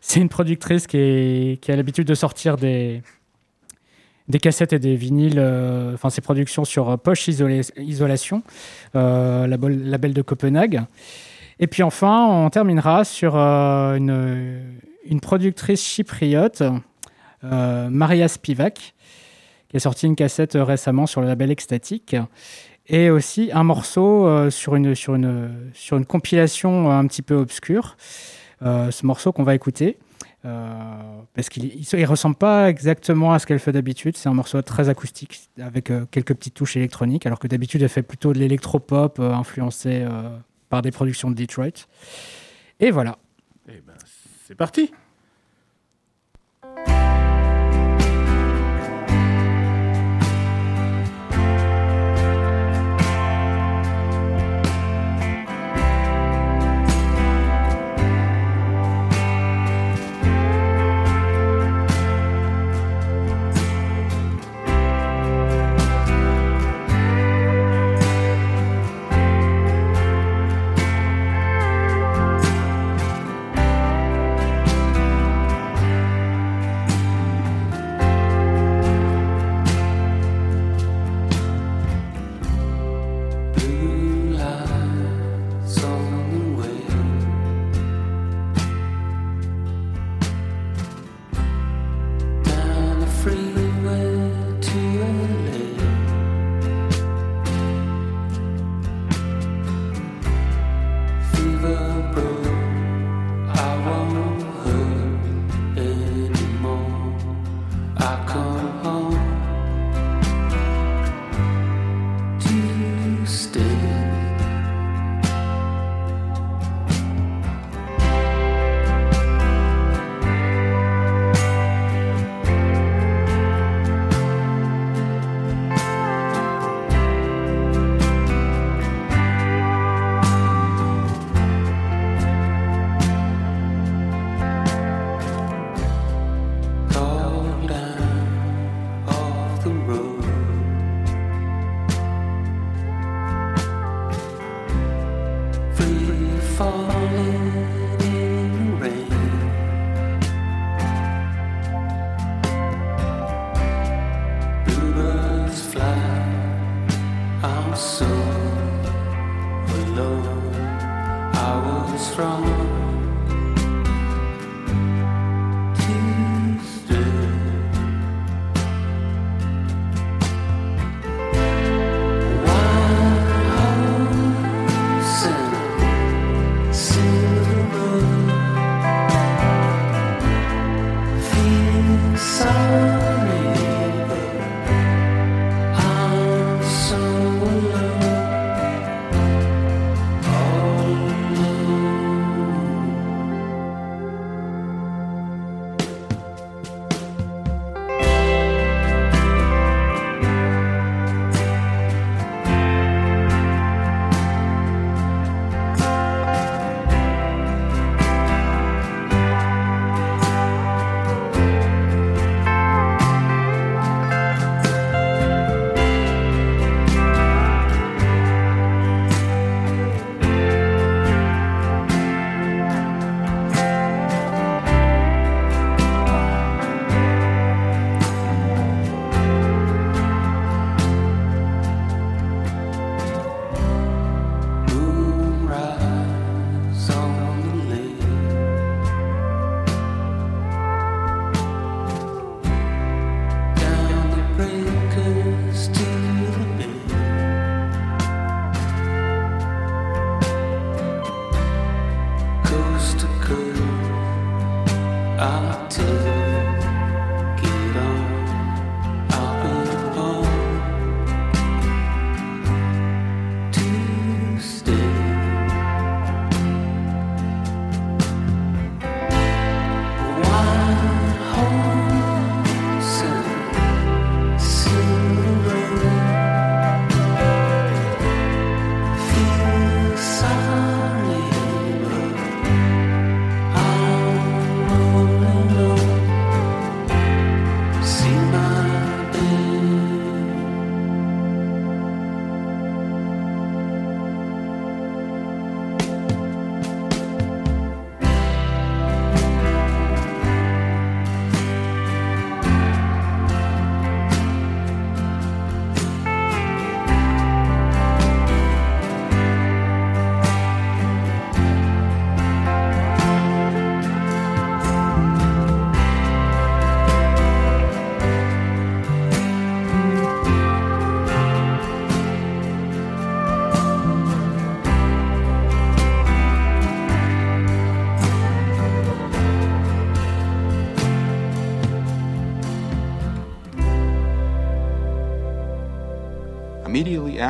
C'est une productrice qui, est- qui a l'habitude de sortir des, des cassettes et des vinyles, euh, enfin ses productions sur euh, Poche Isolation, label, de Copenhague. Et puis enfin, on terminera sur une, une productrice chypriote, Maria Spivak, qui a sorti une cassette euh, récemment sur le label Ecstatic. Et aussi un morceau euh, sur, une, sur, une, sur une compilation euh, un petit peu obscure. Ce morceau qu'on va écouter. parce qu'il ne ressemble pas exactement à ce qu'elle fait d'habitude. C'est un morceau très acoustique avec quelques petites touches électroniques, alors que d'habitude elle fait plutôt de l'électropop euh, influencé euh, par des productions de Detroit. Et voilà. C'est parti.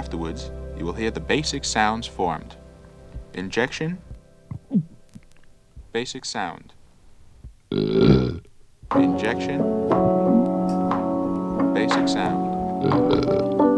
Afterwards, you will hear the basic sounds formed. Injection, basic sound. Injection, basic sound.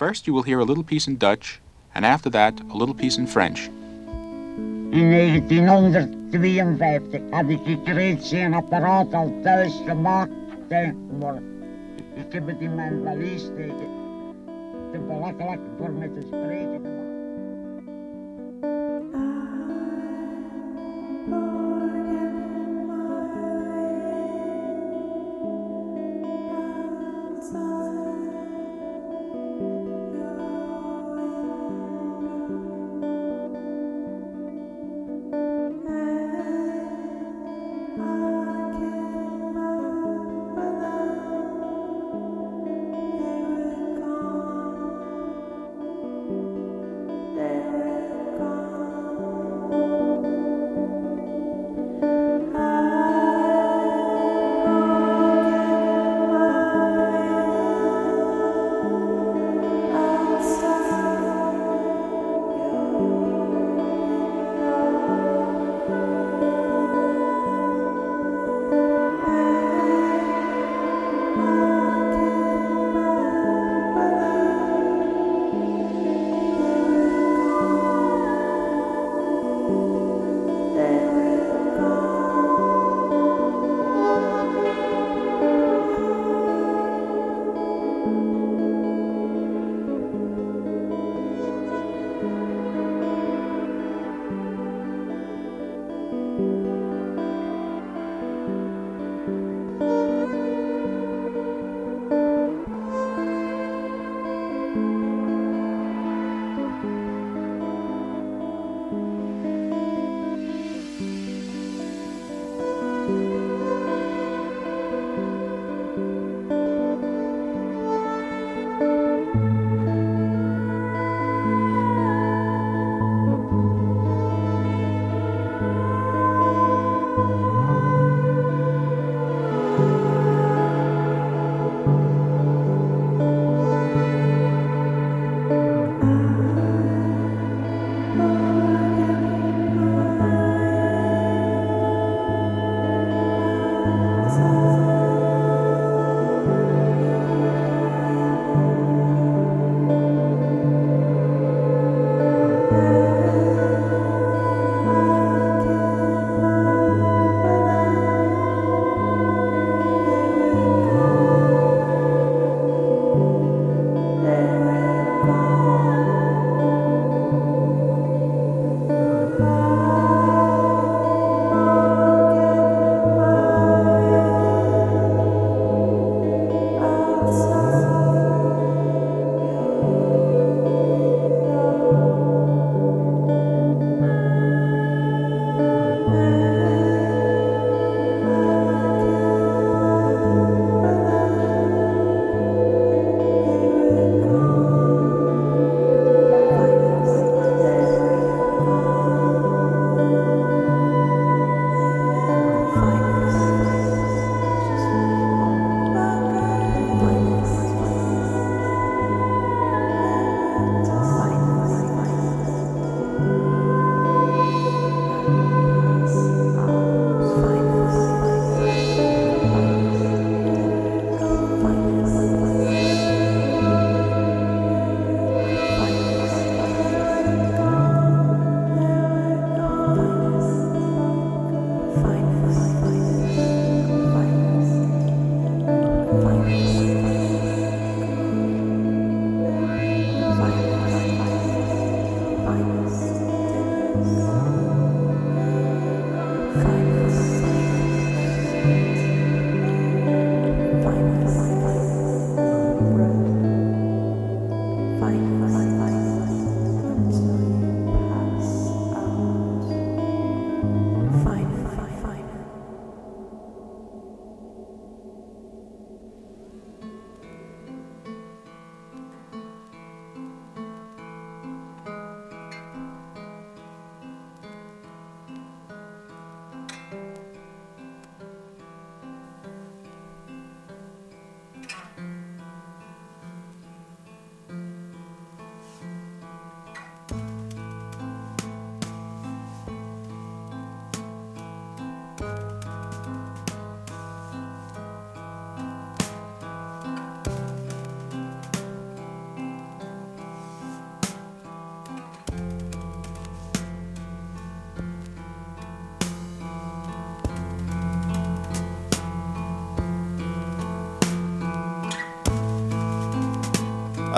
First, you will hear a little piece in Dutch, and after that, a little piece in French. In 1952 had ik het reeds-apparaat al thuis gemaakt. Maar ik heb het in mijn valies steken. Te belachelijk voor me.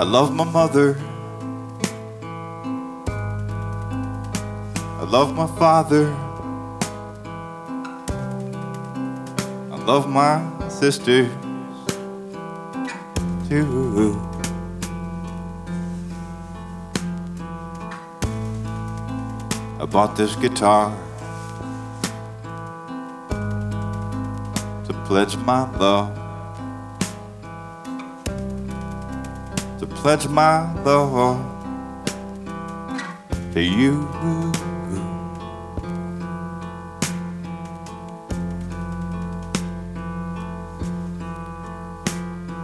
I love my mother. I love my father. I love my sisters too. I bought this guitar to pledge my love. Pledge my love to you.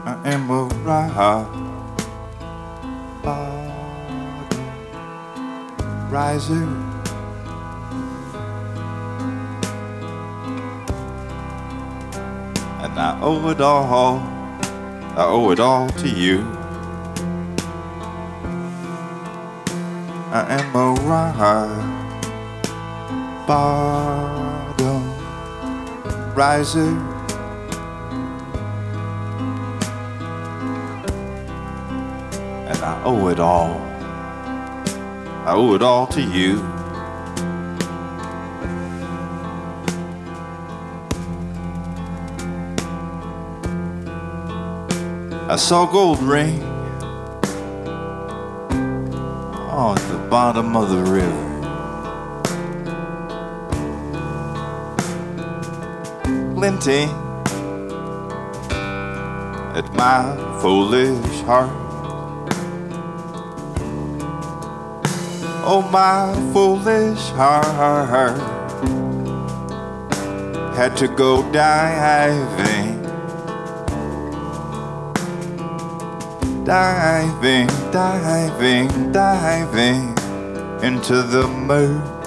I am a rock riser. And I owe it all, I owe it all to you. Am a bottom riser. And I owe it all, I owe it all to you. I saw gold ring bottom of the river. Glinting at my foolish heart. Oh, my foolish heart had to go diving. diving, diving, diving into the murk.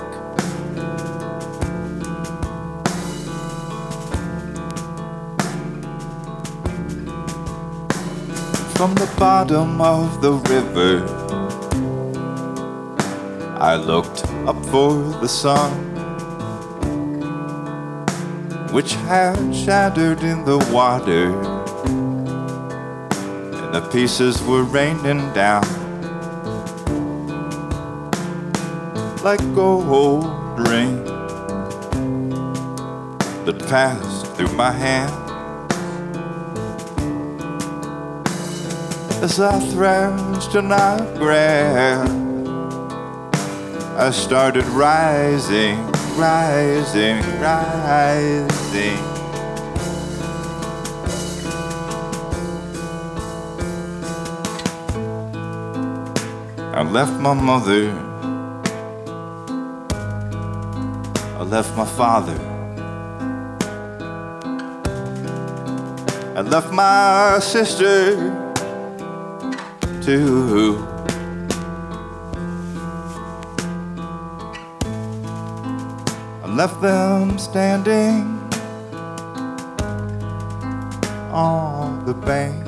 From the bottom of the river, I looked up for the sun which had shattered in the water, and the pieces were raining down. Like gold rain that passed through my hand. As I thrashed and I grabbed, I started rising, rising, rising. I left my mother. Left my father. I left my sister too. I left them standing on the bank,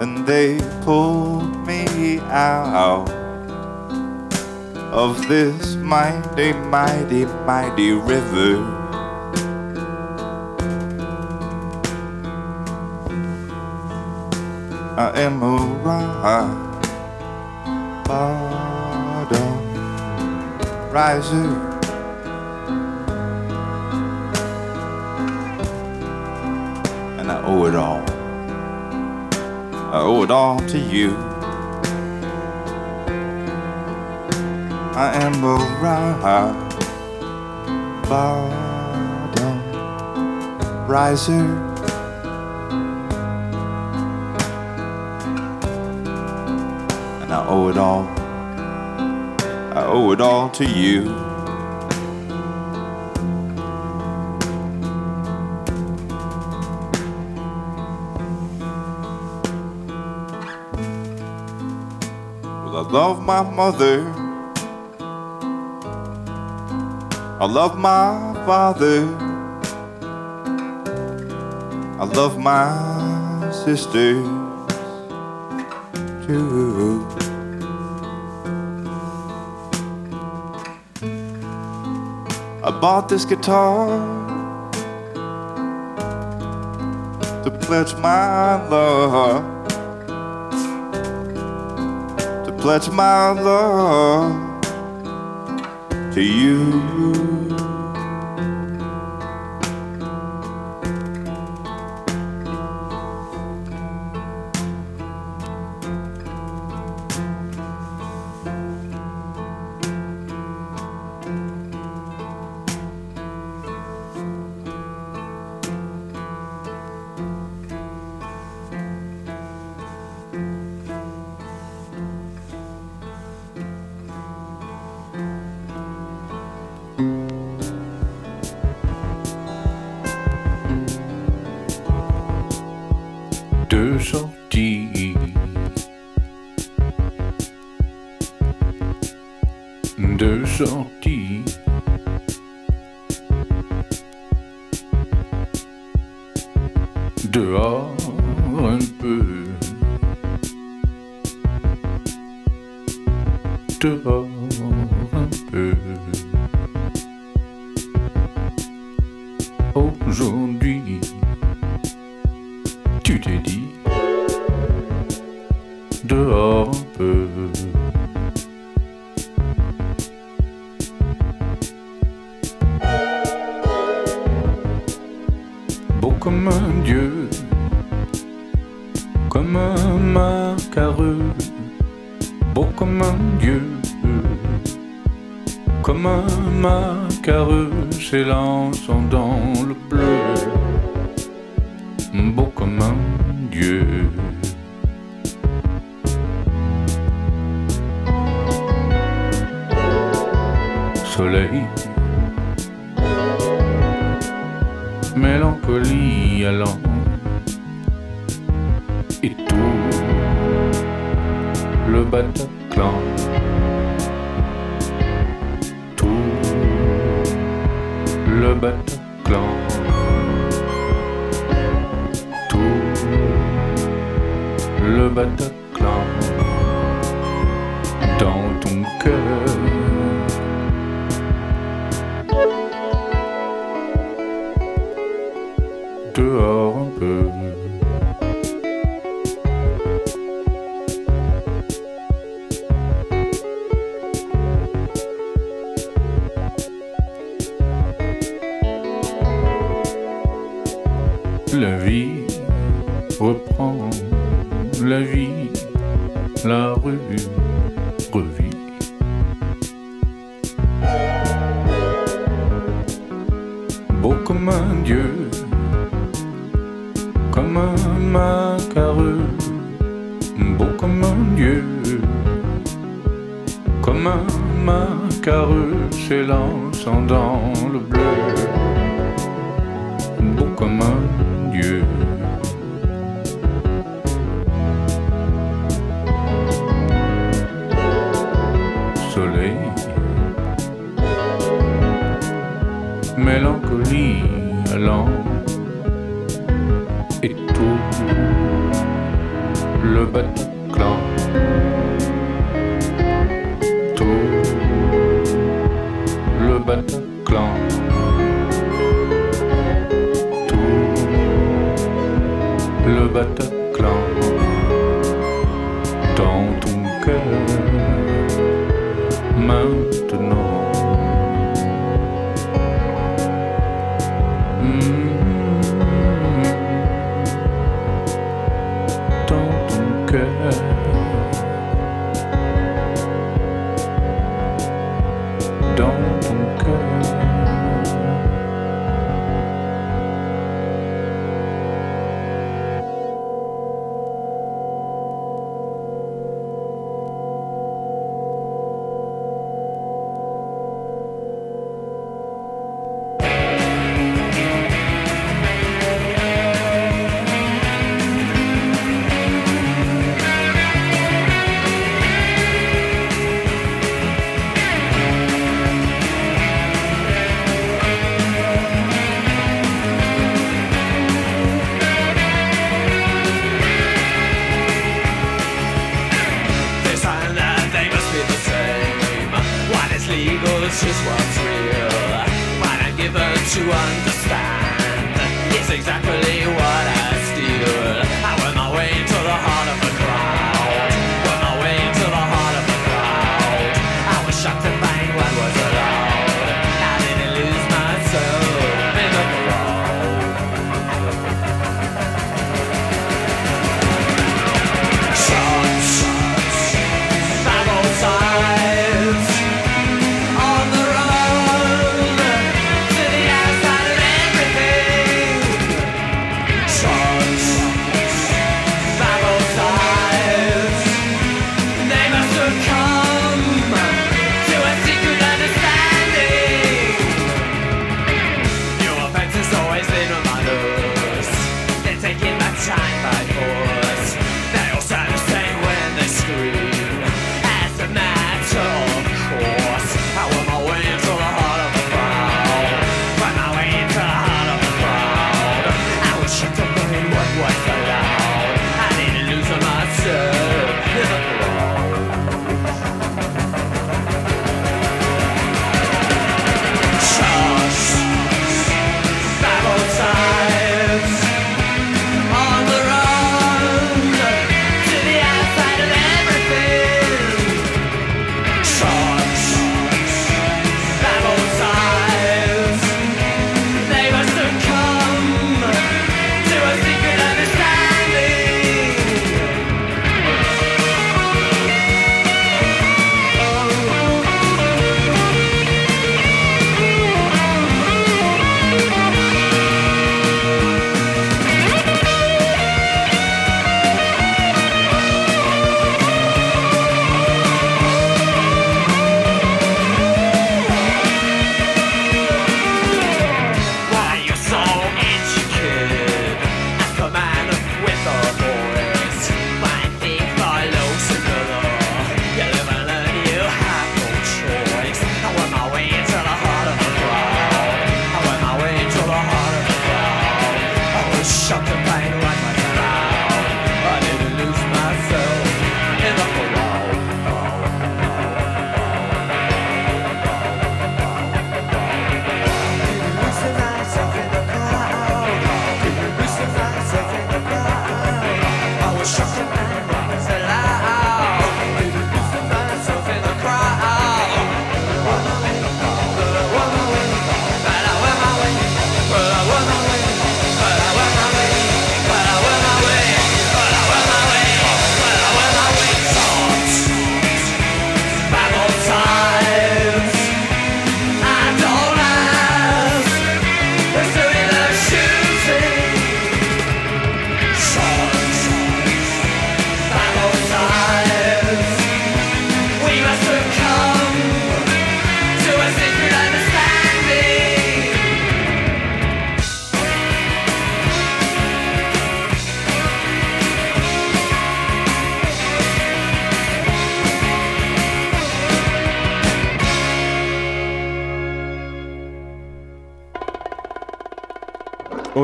and they pulled me out of this mighty, mighty, mighty river. I am a rock bottom riser. And I owe it all. I owe it all to you. I am a rock bottom riser. And I owe it all. I owe it all to you. Love my mother. I love my father. I love my sisters too. I bought this guitar to pledge my love, to pledge my love to you. Dehors un peu. Dehors This is what's real. What I'm given to understand it's exactly what.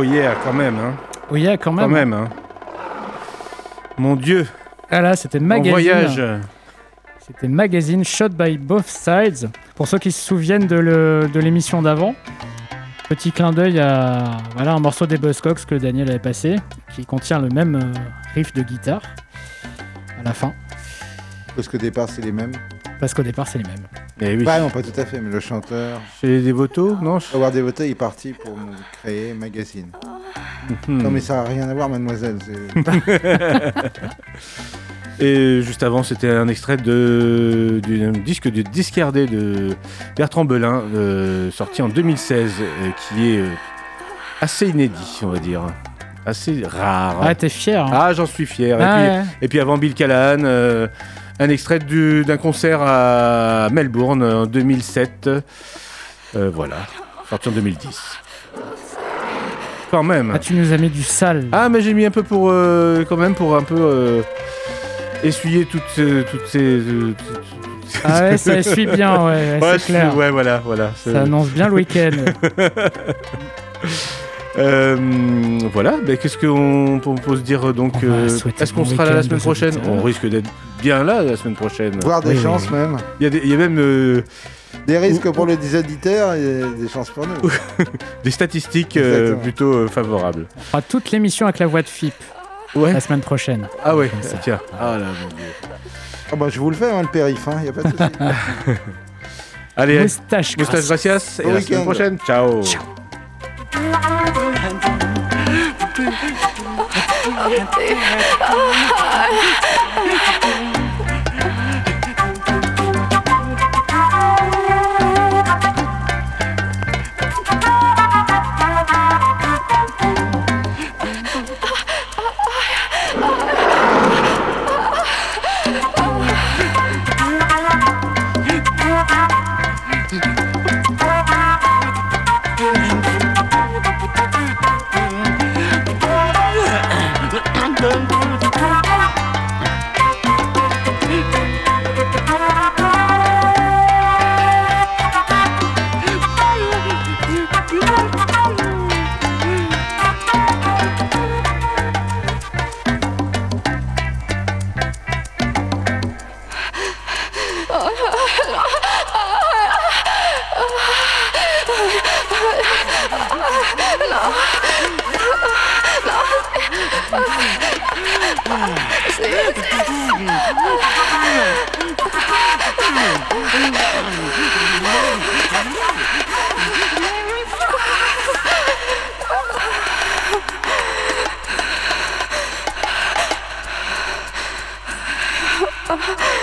Oh yeah, quand même. Hein. Oh yeah, quand même. Quand même. Hein. Mon Dieu. Ah là, c'était Mon magazine. voyage. C'était magazine Shot by Both Sides. Pour ceux qui se souviennent de l'émission d'avant, petit clin d'œil à voilà, un morceau des Buzzcocks que Daniel avait passé, qui contient le même euh, riff de guitare à la fin. Parce qu'au départ, c'est les mêmes. Parce qu'au départ, c'est les mêmes. Eh oui. Bah non, pas tout à fait, mais le chanteur. Chez des votos, non? Howard Devoto est parti pour me créer magazine. Mhm. Non, mais ça n'a rien à voir, mademoiselle. (laughs) Et juste avant, c'était un extrait de, du disque de Discardé de Bertrand Belin, euh, sorti en 2016, euh, qui est euh, assez inédit, on va dire. Assez rare. Ah, t'es fier. hein. Ah, j'en suis fier. Et, Ah, puis, ouais. et puis avant Bill Callahan, euh, un extrait du- d'un concert à Melbourne en 2007. Euh, voilà, sorti en 2010. Quand même. Ah, tu nous as mis du sale. Ah, mais j'ai mis un peu pour. euh, quand même, pour un peu. euh, essuyer toutes, ces- toutes ces. toutes- Ah ouais, ça essuie bien, ouais, ouais, c'est clair. Ouais, voilà, voilà. Ça annonce bien le week-end. (laughs) Euh, voilà, ben, qu'est-ce qu'on on peut se dire donc On va euh, Est-ce qu'on bon sera là la semaine prochaine. On risque d'être bien là la semaine prochaine. Voire des chances même. Il y a, y même euh, Des risques pour les auditeurs et des chances pour nous. (laughs) des statistiques euh, plutôt euh, favorables. On fera toute l'émission avec la voix de FIP Ouais. la semaine prochaine. Ah ouais, ça. tiens. Ah là, mon dieu. Ah bah, je vous le fais, hein, le périph', il n'y a pas de souci. (laughs) Allez, Moustache, moustache gracias. Et à la semaine prochaine. Ciao. oh, Oh.